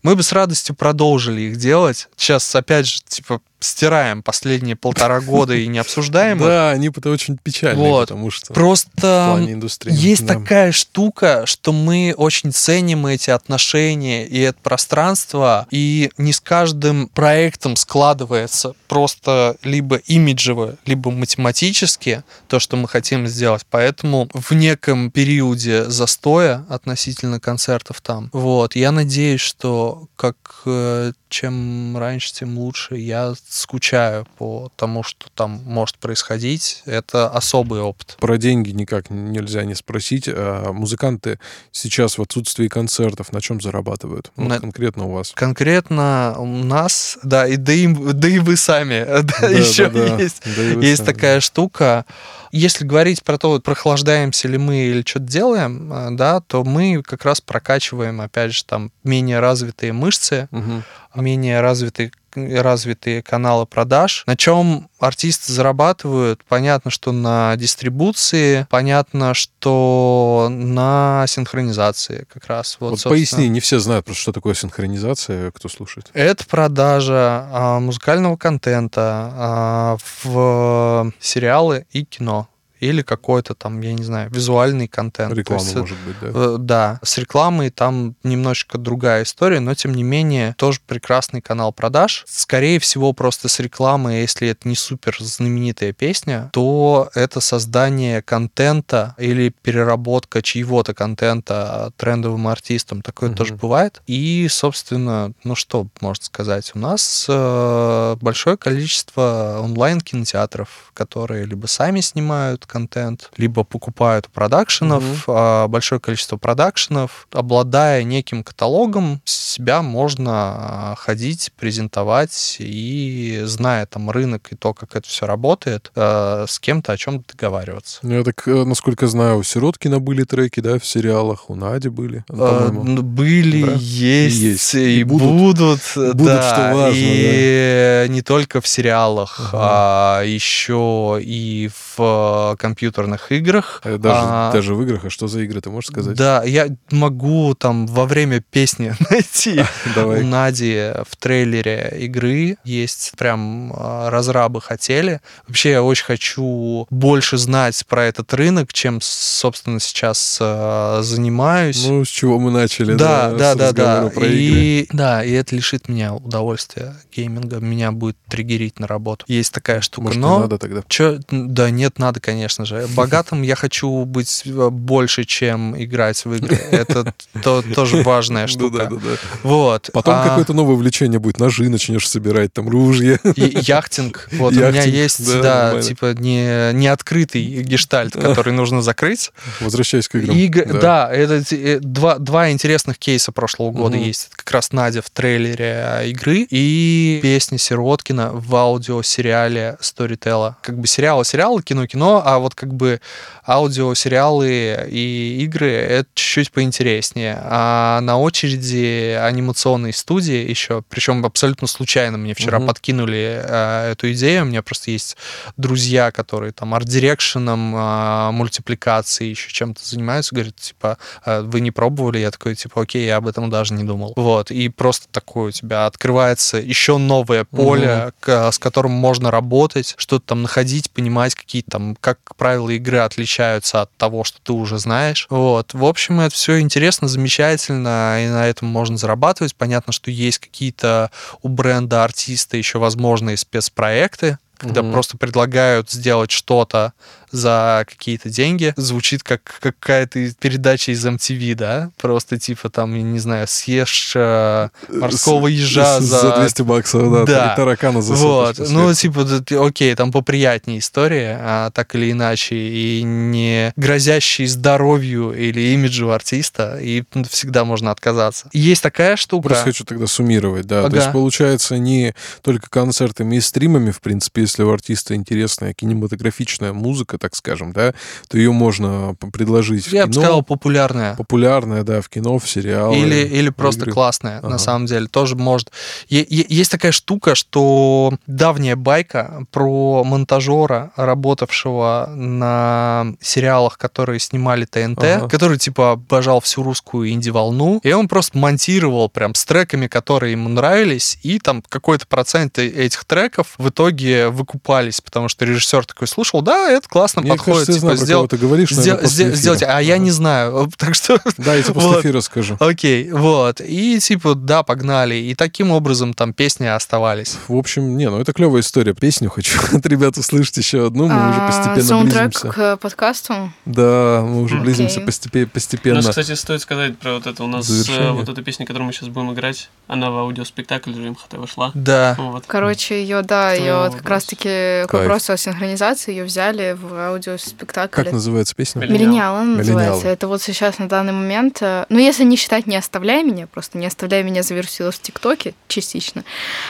мы бы с радостью продолжили их делать. Сейчас, опять же, типа, стираем последние полтора года и не обсуждаем их. Да, они это очень печальные, Вот. потому что Просто индустрии. есть да. такая штука, что мы очень ценим эти отношения и это пространство, и не с каждым проектом складывается просто либо имиджево, либо математически то, что мы хотим сделать. Поэтому в неком периоде застоя относительно концертов там, вот, я надеюсь, что как э, чем раньше, тем лучше. Я скучаю по тому, что там может происходить. Это особый опыт. Про деньги никак нельзя не спросить. А музыканты сейчас в отсутствии концертов на чем зарабатывают? Вот На- конкретно у вас. Конкретно у нас, да, и да и, да и вы сами, да, Да, еще да, да. есть. Да Есть сами, такая штука. Если говорить про то, вот прохлаждаемся ли мы или что-то делаем, э, да, то мы как раз прокачиваем, опять же, там менее развитые мышцы, да. Мгм. менее развитые развитые каналы продаж. На чем артисты зарабатывают? Понятно, что на дистрибуции, понятно, что на синхронизации как раз. Вот, Вот, поясни, не все знают просто, что такое синхронизация, кто слушает. Это продажа а, музыкального контента а, в сериалы и кино. Или какой-то там, я не знаю, визуальный контент. Реклама, есть, э, может быть, да? Э, Да, с рекламой там немножечко другая история, но тем не менее тоже прекрасный канал продаж. Скорее всего, просто с рекламой, если это не супер знаменитая песня, то это создание контента или переработка чьего-то контента трендовым артистом. Такое Мгм. тоже бывает. И, собственно, ну что можно сказать? У нас э, большое количество онлайн-кинотеатров, которые либо сами снимают контент, либо покупают у продакшенов, а, большое количество продакшенов. Обладая неким каталогом, себя можно а, ходить, презентовать и, зная там рынок и то, как это все работает, а, с кем-то о чем договариваться. Ну, я так, э, насколько знаю, у Сироткина были треки, да, в сериалах, у Нади были, по-моему. ну, Были, Да? есть, И есть. и, И будут. будут, Будут, да, что важно, и не только в сериалах, Ага. а еще и в компьютерных играх. Э, Даже, А, даже в играх, а что за игры, ты можешь сказать? Да, я могу там во время песни найти. У Давай. Нади в трейлере игры есть прям э, разрабы хотели. Вообще я очень хочу больше знать про этот рынок, чем, собственно, сейчас э, занимаюсь. Ну, с чего мы начали, да, да, да, да. игры. И да, и это лишит меня удовольствия гейминга, меня будет триггерить на работу. Есть такая штука, Может, но надо тогда? Чё? Да нет, надо, конечно же. Богатым я хочу быть э, больше, чем играть в игры. Это то- тоже важная Ну да, штука. да, да. Вот. Потом А, какое-то новое увлечение будет. Ножи начнешь собирать, там, ружья. и- Яхтинг. Вот у меня Яхтинг, есть, да, да, нормально. типа не, не открытый гештальт, который нужно закрыть. Возвращаясь к играм. Иг- Да, это те- э, два, два интересных кейса прошлого года Мгм. есть. Это как раз Надя в трейлере э, игры и песня Сироткина в аудиосериале Storytel. Как бы сериалы сериалы, кино кино, а вот как бы аудиосериалы и игры это чуть-чуть поинтереснее. А на очереди анимационные студии еще, причем абсолютно случайно мне вчера Мгм. подкинули э, эту идею. У меня просто есть друзья, которые там арт-дирекшеном, э, мультипликацией, еще чем-то занимаются, говорят, типа, «А вы не пробовали? Я такой, типа, окей, я об этом даже не думал. Вот, и просто такое у тебя открывается еще новое поле, к- с которым можно работать, что-то там находить, понимать, какие там, как правила игры отличаются от того, что ты уже знаешь. Вот, в общем, это все интересно, замечательно, и на этом можно зарабатывать. Понятно, что есть какие-то у бренда артиста еще возможные спецпроекты, когда Мгм. просто предлагают сделать что-то за какие-то деньги, звучит как какая-то передача из MTV, да? Просто типа там, я не знаю, съешь э, морского ежа С- за... 200 баксов, да. Да. И таракана за Вот, ну, типа, окей, там поприятнее история, а, так или иначе, и не грозящий здоровью или имиджу артиста, и всегда можно отказаться. Есть такая штука. Просто хочу тогда суммировать, да. То Ага. есть, получается, не только концертами и стримами, в принципе, если у артиста интересная кинематографичная музыка, так скажем, да, то ее можно предложить в я бы кино. сказал, популярная. Популярная, да, в кино, в сериалы. Или, или просто игры. классная, Ага. на самом деле. Тоже может... Е- е- Есть такая штука, что давняя байка про монтажера, работавшего на сериалах, которые снимали ТНТ, Ага. который, типа, обожал всю русскую инди-волну, и он просто монтировал прям с треками, которые ему нравились, и там какой-то процент этих треков в итоге выкупались, потому что режиссер такой слушал, да, это классно Мне подходит, кажется, я типа, знаю, про сделал- кого ты говоришь, сдел- сдел- эфира. сделайте, а я не знаю, так что Да, я тебе после эфира скажу. Окей, вот. И типа, да, погнали. И таким образом там песни оставались. В общем, не, ну это клевая история. Песню хочу от ребят услышать еще одну. Мы уже А, постепенно близимся. к подкасту. Да, мы уже близимся постепе- У постепенно. нас, кстати, стоит сказать про вот это. У нас э, вот эта песня, которую мы сейчас будем играть, она в аудиоспектакль же МХТ вошла. Да. Короче, ее, да, ее вот вопрос? как раз-таки к вопросу о синхронизации ее взяли в аудиоспектакль. Как называется песня? Миллениал. Она называется. Это вот сейчас на данный момент, э, ну, если не считать «Не оставляй меня», просто «Не оставляй меня» завирусилась в ТикТоке частично,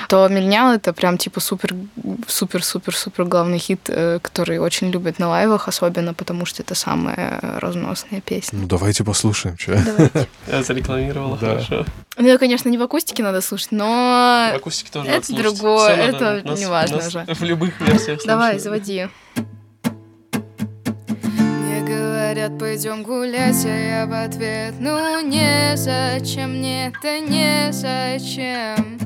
то «Миллениал» — это прям типа супер, супер, супер, супер главный хит, э, который очень любят на лайвах, особенно потому что это самая разносная песня. Ну, давайте послушаем, что. Давайте. Я зарекламировала, Да. хорошо. Ну, конечно, не в акустике надо слушать, но... В акустике тоже это другое, это Нас- неважно нас уже. В любых версиях Давай, заводи. Говорят, пойдем гулять, а я в ответ Ну не зачем, мне это не зачем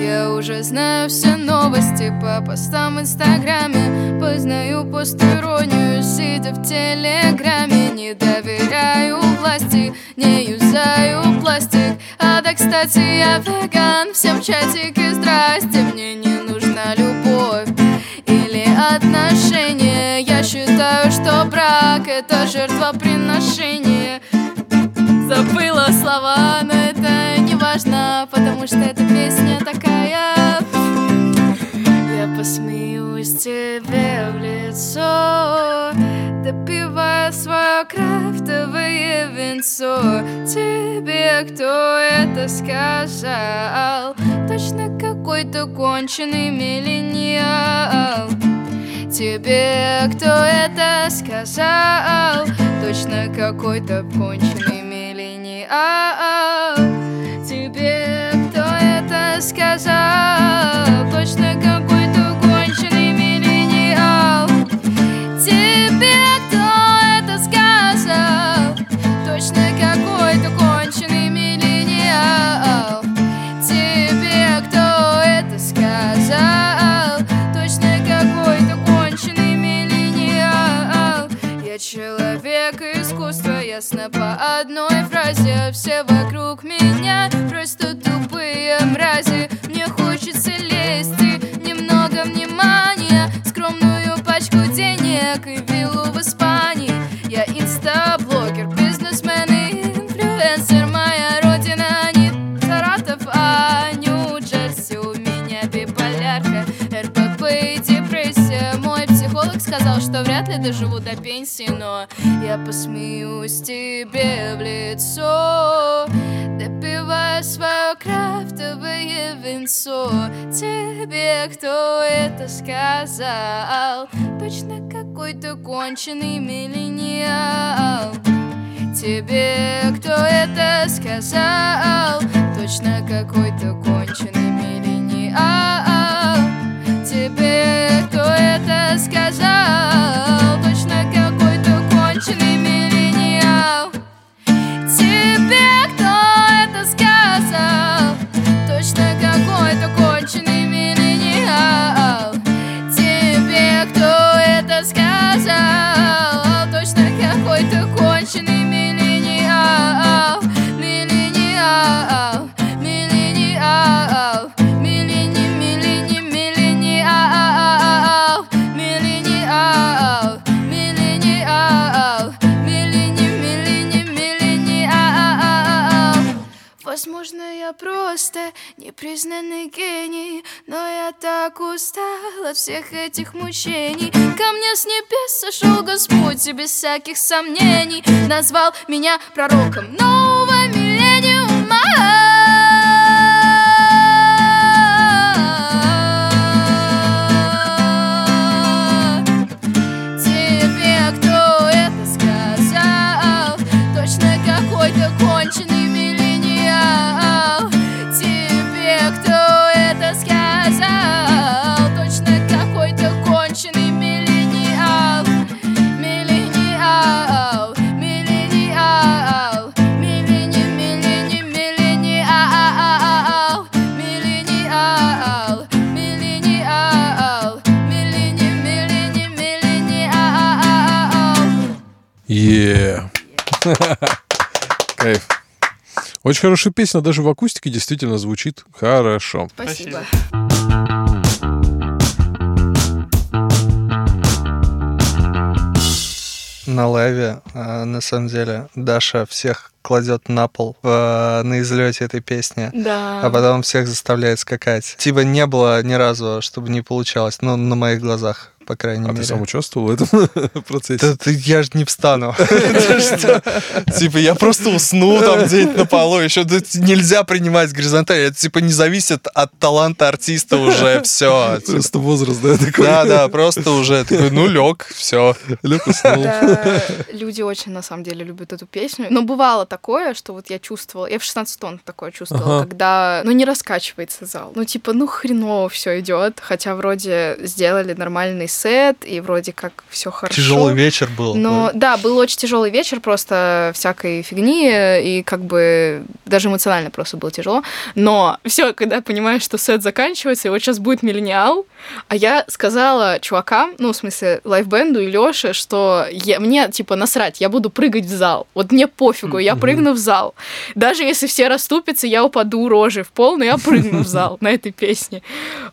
Я уже знаю все новости по постам в инстаграме Познаю постиронию, сидя в телеграме. Не доверяю власти, не юзаю пластик. А да, кстати, я веган, всем чатики, здрасте Мне не нужна любовь или отношения это жертвоприношение. Забыла слова, но это не важно Потому что эта песня такая. Я посмеюсь тебе в лицо Допивая свое крафтовое винцо Тебе кто это сказал? Точно какой-то конченый миллениал Тебе кто это сказал? Точно какой-то конченый миллениал Тебе кто это сказал? Точно какой-то конченый миллениал Тебе ясно по одной фразе Все вокруг меня сказал, что вряд ли доживу до пенсии Но я посмеюсь тебе в лицо Допивая свое крафтовое винцо Тебе кто это сказал? Точно какой-то конченый миллениал Тебе кто это сказал? Точно какой-то конченый миллениал Тебе кто это сказал? Точно какой-то конченый миллениал Тебе кто это сказал? Точно какой-то конченый миллениал Тебе кто это сказал? Признанный гений Но я так устал от всех этих мучений. Ко мне с небес сошел Господь и без всяких сомнений Назвал меня пророком нового миллениума Очень хорошая песня, даже в акустике действительно звучит хорошо. Спасибо. На лайве, э, на самом деле, Даша всех кладет на пол в- на излете этой песни. Да. А потом всех заставляет скакать. Типа не было ни разу, чтобы не получалось. Ну, на моих глазах, по крайней А мере. ты сам участвовал в этом процессе? Я же не встану. Типа, я просто усну там где-нибудь на полу. Еще нельзя принимать горизонталь. Это типа не зависит от таланта артиста уже. Все. Просто возраст, да, такой? Да, да, просто уже такой, ну, лег, все. Лёг уснул. Люди очень, на самом деле, любят эту песню. Но бывало такое, что вот я чувствовала, я в 16 тонн такое чувствовала, когда, ну, не раскачивается зал. Ну, типа, ну, хреново все идет, хотя вроде сделали нормальный сет, и вроде как все хорошо. Тяжелый вечер был. Но да, был очень тяжелый вечер, просто всякой фигни, и как бы даже эмоционально просто было тяжело. Но все, когда понимаешь, что сет заканчивается, и вот сейчас будет миллениал, а я сказала чувакам, ну, в смысле, лайфбенду и Лёше, что я- мне, типа, насрать, я буду прыгать в зал. Вот мне пофигу, я прыгну в зал. Даже если все расступятся, я упаду рожей в пол, но я прыгну в зал на этой песне.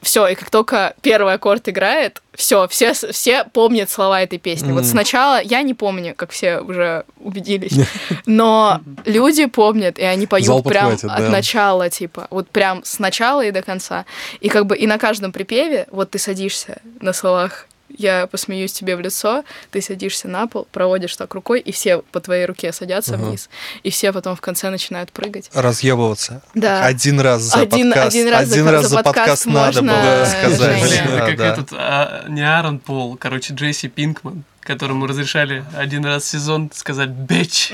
Все, и как только первый аккорд играет, все, все, все помнят слова этой песни. Вот Мгм. сначала я не помню, как все уже убедились, но люди помнят, и они Зал поют прям подхватит, от да. начала, типа, вот прям с начала и до конца. И как бы и на каждом припеве, вот ты садишься на словах я посмеюсь тебе в лицо, ты садишься на пол, проводишь так рукой, и все по твоей руке садятся Ага. вниз, и все потом в конце начинают прыгать. Разъебываться. Да. Один раз за Один- подкаст. один раз за- за подкаст надо можно, было сказать. Блин, Да, это как этот, а, не Аарон Пол, короче, Джесси Пинкман, которому разрешали один раз в сезон сказать «бич».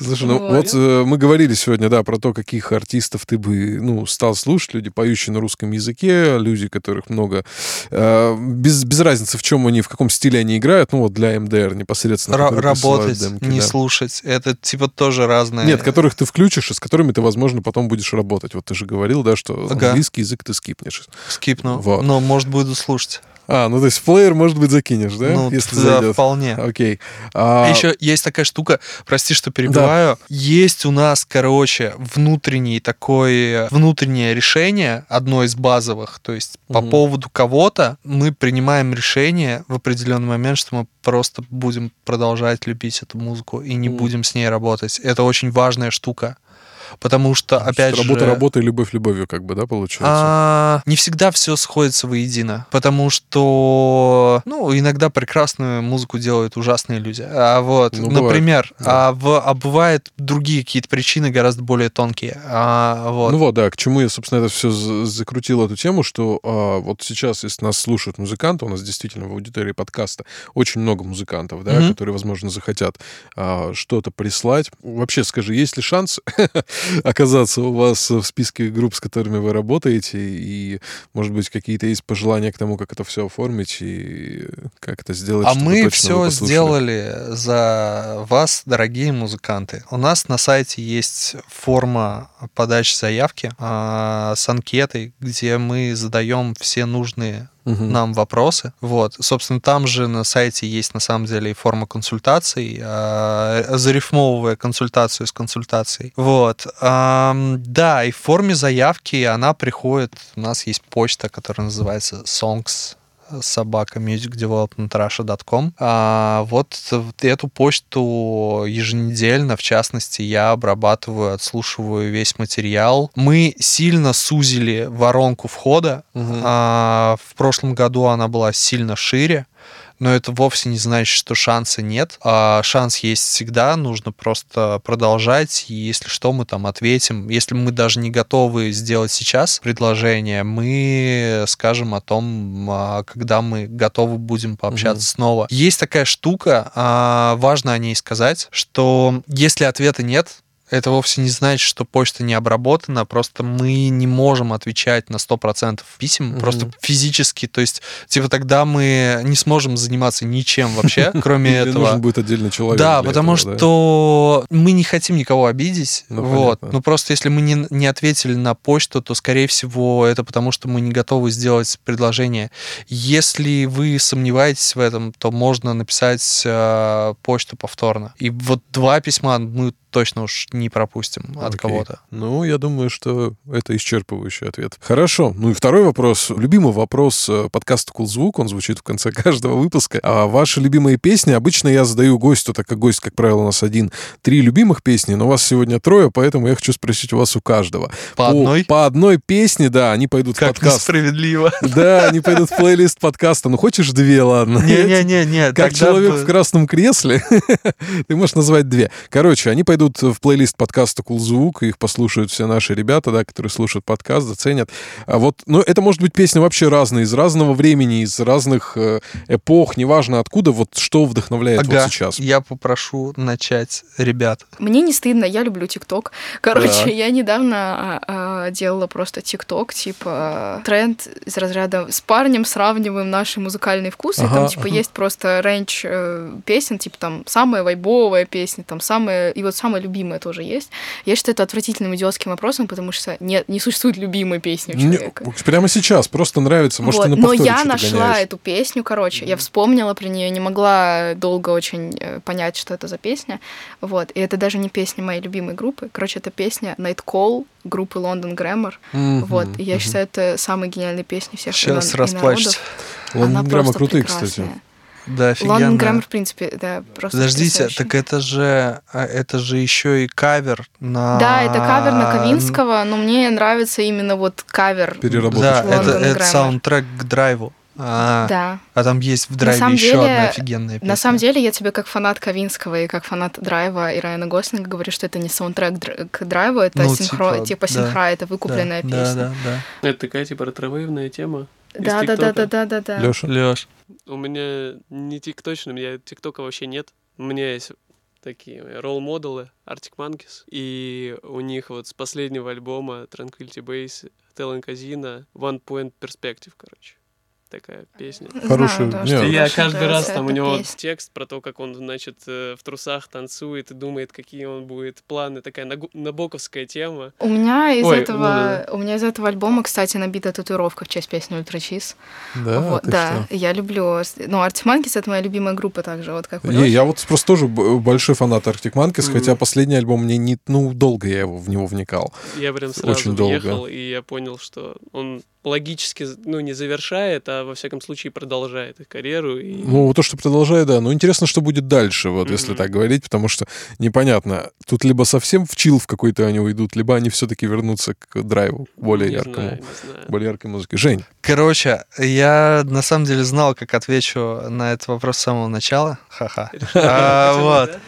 Слушай, ну Вот. э, мы говорили сегодня, да, про то, каких артистов ты бы, ну, стал слушать. Люди, поющие на русском языке, люди, которых много... э, без, без разницы, в чем они, в каком стиле они играют. Ну, вот для МДР непосредственно. Работать, демки, не да. слушать. Это типа тоже разное. Нет, которых ты включишь, и с которыми ты, возможно, потом будешь работать. Вот ты же говорил, да, что Ага. английский язык ты скипнешь. Скипну. Вот. Но, может, буду слушать. А, ну то есть в плеер, может быть, закинешь, да? Ну, Если да, зайдет. вполне. Окей. А, Еще есть такая штука, прости, что перебиваю. Есть у нас, короче, внутренний такой, внутреннее решение, одно из базовых. То есть по Мгм. поводу кого-то мы принимаем решение в определенный момент, что мы просто будем продолжать любить эту музыку и не Мгм. будем с ней работать. Это очень важная штука. Потому что, опять работа же... работой, любовь любовью, как бы, да, получается? А, не всегда все сходится воедино, потому что, ну, иногда прекрасную музыку делают ужасные люди. А вот, Ну, бывает, например, да. а, в, а бывают другие какие-то причины гораздо более тонкие. А, вот. Ну вот, да, к чему я, собственно, это все закрутил эту тему, что а, вот сейчас, если нас слушают музыканты, у нас действительно в аудитории подкаста очень много музыкантов, да, Мгм. которые, возможно, захотят а, что-то прислать. Вообще, скажи, есть ли шанс оказаться у вас в списке групп, с которыми вы работаете, и, может быть, какие-то есть пожелания к тому, как это все оформить и как это сделать, А мы все сделали за вас, дорогие музыканты. У нас на сайте есть форма подачи заявки а, с анкетой, где мы задаем все нужные Мгм. нам вопросы. Вот. Собственно, там же на сайте есть на самом деле и форма консультаций, а, зарифмовывая консультацию с консультацией. Вот. Да, и в форме заявки она приходит. У нас есть почта, которая называется songs собака music development russia.com. А вот эту почту еженедельно, в частности, я обрабатываю, отслушиваю весь материал. Мы сильно сузили воронку входа. Мгм. А, в прошлом году она была сильно шире но это вовсе не значит, что шанса нет. А шанс есть всегда, нужно просто продолжать, и если что, мы там ответим. Если мы даже не готовы сделать сейчас предложение, мы скажем о том, а, когда мы готовы будем пообщаться Мгм. снова. Есть такая штука, а, важно о ней сказать, что если ответа нет, это вовсе не значит, что почта не обработана, просто мы не можем отвечать на 100% писем, Мгм. просто физически, то есть, типа, тогда мы не сможем заниматься ничем вообще, кроме этого. нужен будет отдельный человек. Да, потому что мы не хотим никого обидеть. Ну, вот. понятно. Ну просто если мы не, ответили на почту, то скорее всего это потому, что мы не готовы сделать предложение. Если вы сомневаетесь в этом, то можно написать э, почту повторно. И вот два письма мы точно уж не пропустим от Окей. кого-то. Ну, я думаю, что это исчерпывающий ответ. Хорошо. Ну и второй вопрос. Любимый вопрос э, подкаста «Кул Звук». Он звучит в конце каждого выпуска. А ваши любимые песни? Обычно я задаю гостю, так как гость, как правило, у нас один, три любимых песни, но у вас сегодня трое, поэтому я хочу спросить у вас у каждого. По одной? По одной песне, да, они пойдут в Как подкаст. несправедливо. Да, они пойдут в плейлист подкаста. Ну, хочешь две, ладно? Не-не-не, Как человек в красном кресле, ты можешь назвать две. Короче, они пойдут в плейлист подкаста «Кул Звук», их послушают все наши ребята, да, которые слушают подкаст, заценят. А вот, ну, это может быть песня вообще разная, из разного времени, из разных э, эпох, неважно откуда, вот что вдохновляет вот Ага, сейчас. я попрошу начать, ребят. Мне не стыдно, я люблю ТикТок. Короче, Да. я недавно а, а, делала просто ТикТок, типа тренд из разряда с парнем сравниваем наши музыкальные вкусы. Ага, там типа ага. есть просто рейндж э, песен, типа там самая вайбовая песня, там самая и вот самая любимая тоже есть. Я считаю это отвратительным идиотским вопросом, потому что нет, не существует любимой песни у Не- человека. прямо сейчас, просто нравится. Может, Вот, ты на Но я нашла гоняешь. эту песню, короче, я вспомнила про нее, не могла долго очень э, понять, что это за песня. Вот, и это даже не песня моей любимой группы. Короче, это песня Night Call группы London Grammar. Мгм, Вот, и я мгм. считаю, это самая гениальная песня всех Сейчас времен и народов. Лондон Она Грамма просто крутые, прекрасная. кстати. Да, офигенно. Grammar, в принципе, да, просто Подождите, потрясающий. так это же, а, это же еще и кавер на... Да, это кавер на Ковинского, но мне нравится именно вот кавер. Переработка. Да, это, это саундтрек к драйву. А, Да. а там есть в драйве еще деле- одна офигенная песня. На самом деле, я тебе как фанат Ковинского и как фанат Драйва и Райана Гослинга говорю, что это не саундтрек др- к Драйву, это Ну, синхро, типа, типа, да. синхра, это Да, выкупленная да, песня. Да, да, Это такая типа ретровейвная тема. Да, да, да, да, да, да, да. Леша? Леш, У меня не тикточно, у меня тиктока вообще нет. У меня есть такие ролл-моделы Arctic Monkeys, и у них вот с последнего альбома Tranquility Base, Телен Казина, One Point Perspective, короче. Такая песня. Хорошая- Знаю, да, не, что И я очень каждый раз там у него песня. текст про то, как он, значит, э, в трусах танцует и думает, какие он будет планы. Такая набоковская тема. У меня из Ой, этого, ну да, у меня из этого альбома, кстати, набита татуировка в честь песни Ультра Чиз. Да, вот, ты да, что? я люблю. Ну, Arctic Monkeys это моя любимая группа также, вот как Не, я вот просто тоже большой фанат Arctic Monkeys, Мгм. хотя последний альбом мне не, ну, долго я его, в него вникал. Я прям Очень сразу долго. въехал, и я понял, что он логически, ну, не завершает, а во всяком случае продолжает их карьеру. И... Ну, то, что продолжает, да. Ну, интересно, что будет дальше, вот, если Мгм. так говорить, потому что непонятно. Тут либо совсем в чил в какой-то они уйдут, либо они все-таки вернутся к драйву, к более не яркому, знаю, не знаю. более яркой музыке. Жень, Короче, я на самом деле знал, как отвечу на этот вопрос с самого начала. Ха-ха. А, Вот.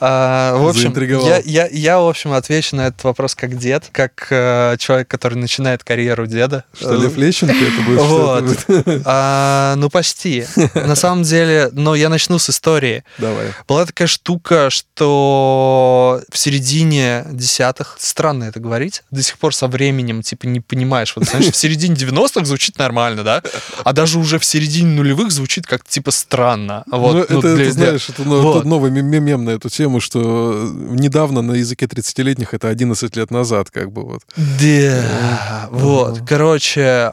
А, В общем, Заинтриговал. я, я, я, в общем, отвечу на этот вопрос как дед, как э, человек, который начинает карьеру деда. что Лев Лещенко это будет? это Вот. будет? А, ну, почти. На самом деле, но я начну с истории. Давай. Была такая штука, что в середине десятых, странно это говорить, до сих пор со временем, типа, не понимаешь. Вот, знаешь, в середине 90-х звучит нормально, да? А даже уже в середине нулевых звучит как типа странно. Вот, ну, ну, это, для- это, для- знаешь, это ну, Вот. тот новый мем мем на эту тему, что недавно на языке 30-летних это 11 лет назад, как бы вот. Да, вот. Ага.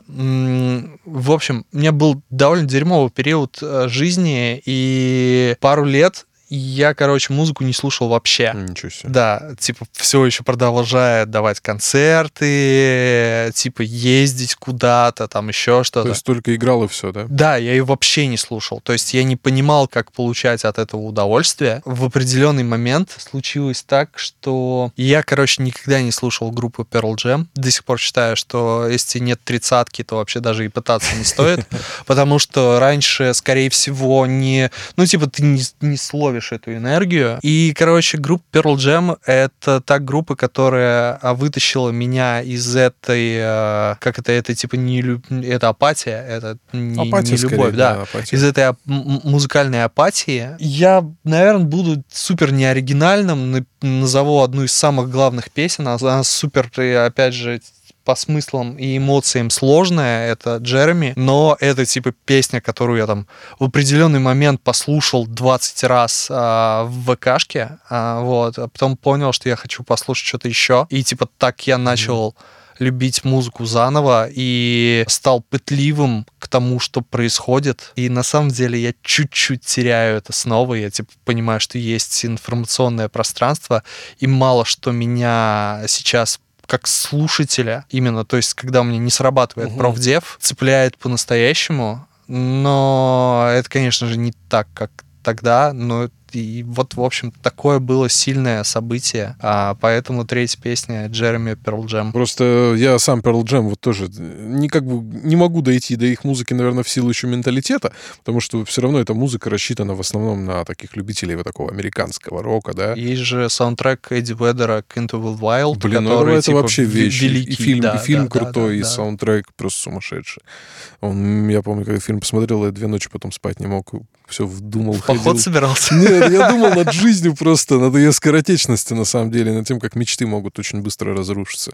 В общем, у меня был довольно дерьмовый период э, жизни, и пару лет я, короче, музыку не слушал вообще. Ничего себе. Да, типа, все еще продолжает давать концерты, типа, ездить куда-то, там еще То что-то. есть только играл и все, да? Да, я ее вообще не слушал. То есть я не понимал, как получать от этого удовольствие. В определенный момент случилось так, что я, короче, никогда не слушал группу Pearl Jam. До сих пор считаю, что если нет тридцатки, то вообще даже и пытаться не стоит. Потому что раньше, скорее всего, не... Ну, типа, ты не, не словишь эту энергию. И, короче, группа Pearl Jam — это та группа, которая а, вытащила меня из этой... э, Как это? Это, типа, не... люб- Это апатия, это не, Апатия, не скорее, любовь, да апатия. из этой ап- музыкальной апатии. Я, наверное, буду супер неоригинальным, на- назову одну из самых главных песен, она супер, опять же, по смыслам и эмоциям сложная, это Джереми, но это типа песня, которую я там в определенный момент послушал 20 раз а, в ВКшке, а, вот, а потом понял, что я хочу послушать что-то еще, и типа так я начал любить музыку заново и стал пытливым к тому, что происходит. И на самом деле я чуть-чуть теряю это снова. Я типа понимаю, что есть информационное пространство, и мало что меня сейчас как слушателя именно, то есть когда у меня не срабатывает Мгм. профдев, цепляет по-настоящему, но это, конечно же, не так, как тогда, но и вот, в общем, такое было сильное событие, а, поэтому третья песня Джереми Перл Джем. Просто я сам Pearl Jam вот тоже не как бы не могу дойти до их музыки, наверное, в силу еще менталитета, потому что все равно эта музыка рассчитана в основном на таких любителей вот такого американского рока, да. Есть же саундтрек Эдди Ведера к Into the Wild, Блин, ну который, это типа, вообще ве- вещь. Великий. и фильм, да, и фильм да, да, крутой, да, и да. саундтрек просто сумасшедший. Он, я помню, когда фильм посмотрел, я две ночи потом спать не мог, все вдумал, В поход ходил. собирался? Нет, я думал над жизнью просто, над ее скоротечностью, на самом деле, над тем, как мечты могут очень быстро разрушиться.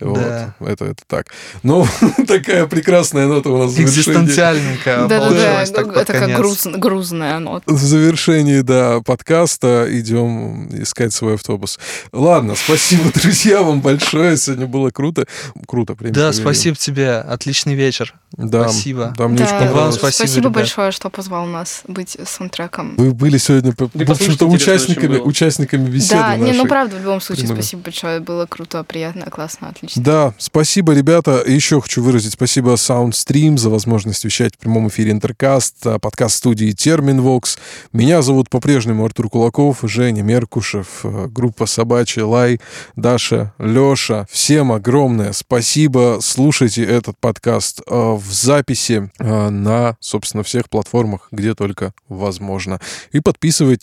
Вот. Да. Это, это так. Но такая прекрасная нота у нас в завершении. Экзистенциальненько Да-да-да, под это как груз- грузная нота. В завершении, да, подкаста идем искать свой автобус. Ладно, спасибо, друзья, вам большое. Сегодня было круто. Круто, время Да, спасибо тебе. Отличный вечер. Да, Спасибо. Да, мне Да, очень вам понравилось. спасибо, ребят. большое, что позвал нас быть саундтреком. Вы были сегодня, в общем-то, участниками, участниками беседы Да, не, ну нашей. правда, в любом случае, прямой. спасибо большое. Было круто, приятно, классно, отлично. Да, спасибо, ребята. Еще хочу выразить спасибо SoundStream за возможность вещать в прямом эфире Интеркаст, а, подкаст студии Терминвокс. Меня зовут по-прежнему Артур Кулаков, Женя Меркушев, э, группа Собачий Лай, Даша, Леша. Всем огромное спасибо. Слушайте этот подкаст э, в записи э, на, собственно, всех платформах, где только возможно. И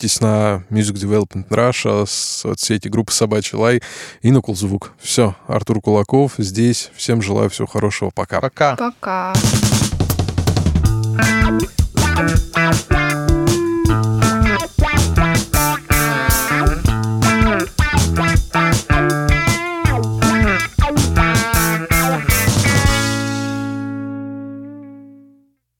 подписывайтесь на Music Development Russia, соцсети группы Собачий Лай и на Кулзвук. Все, Артур Кулаков здесь. Всем желаю всего хорошего. Пока. Пока. Пока.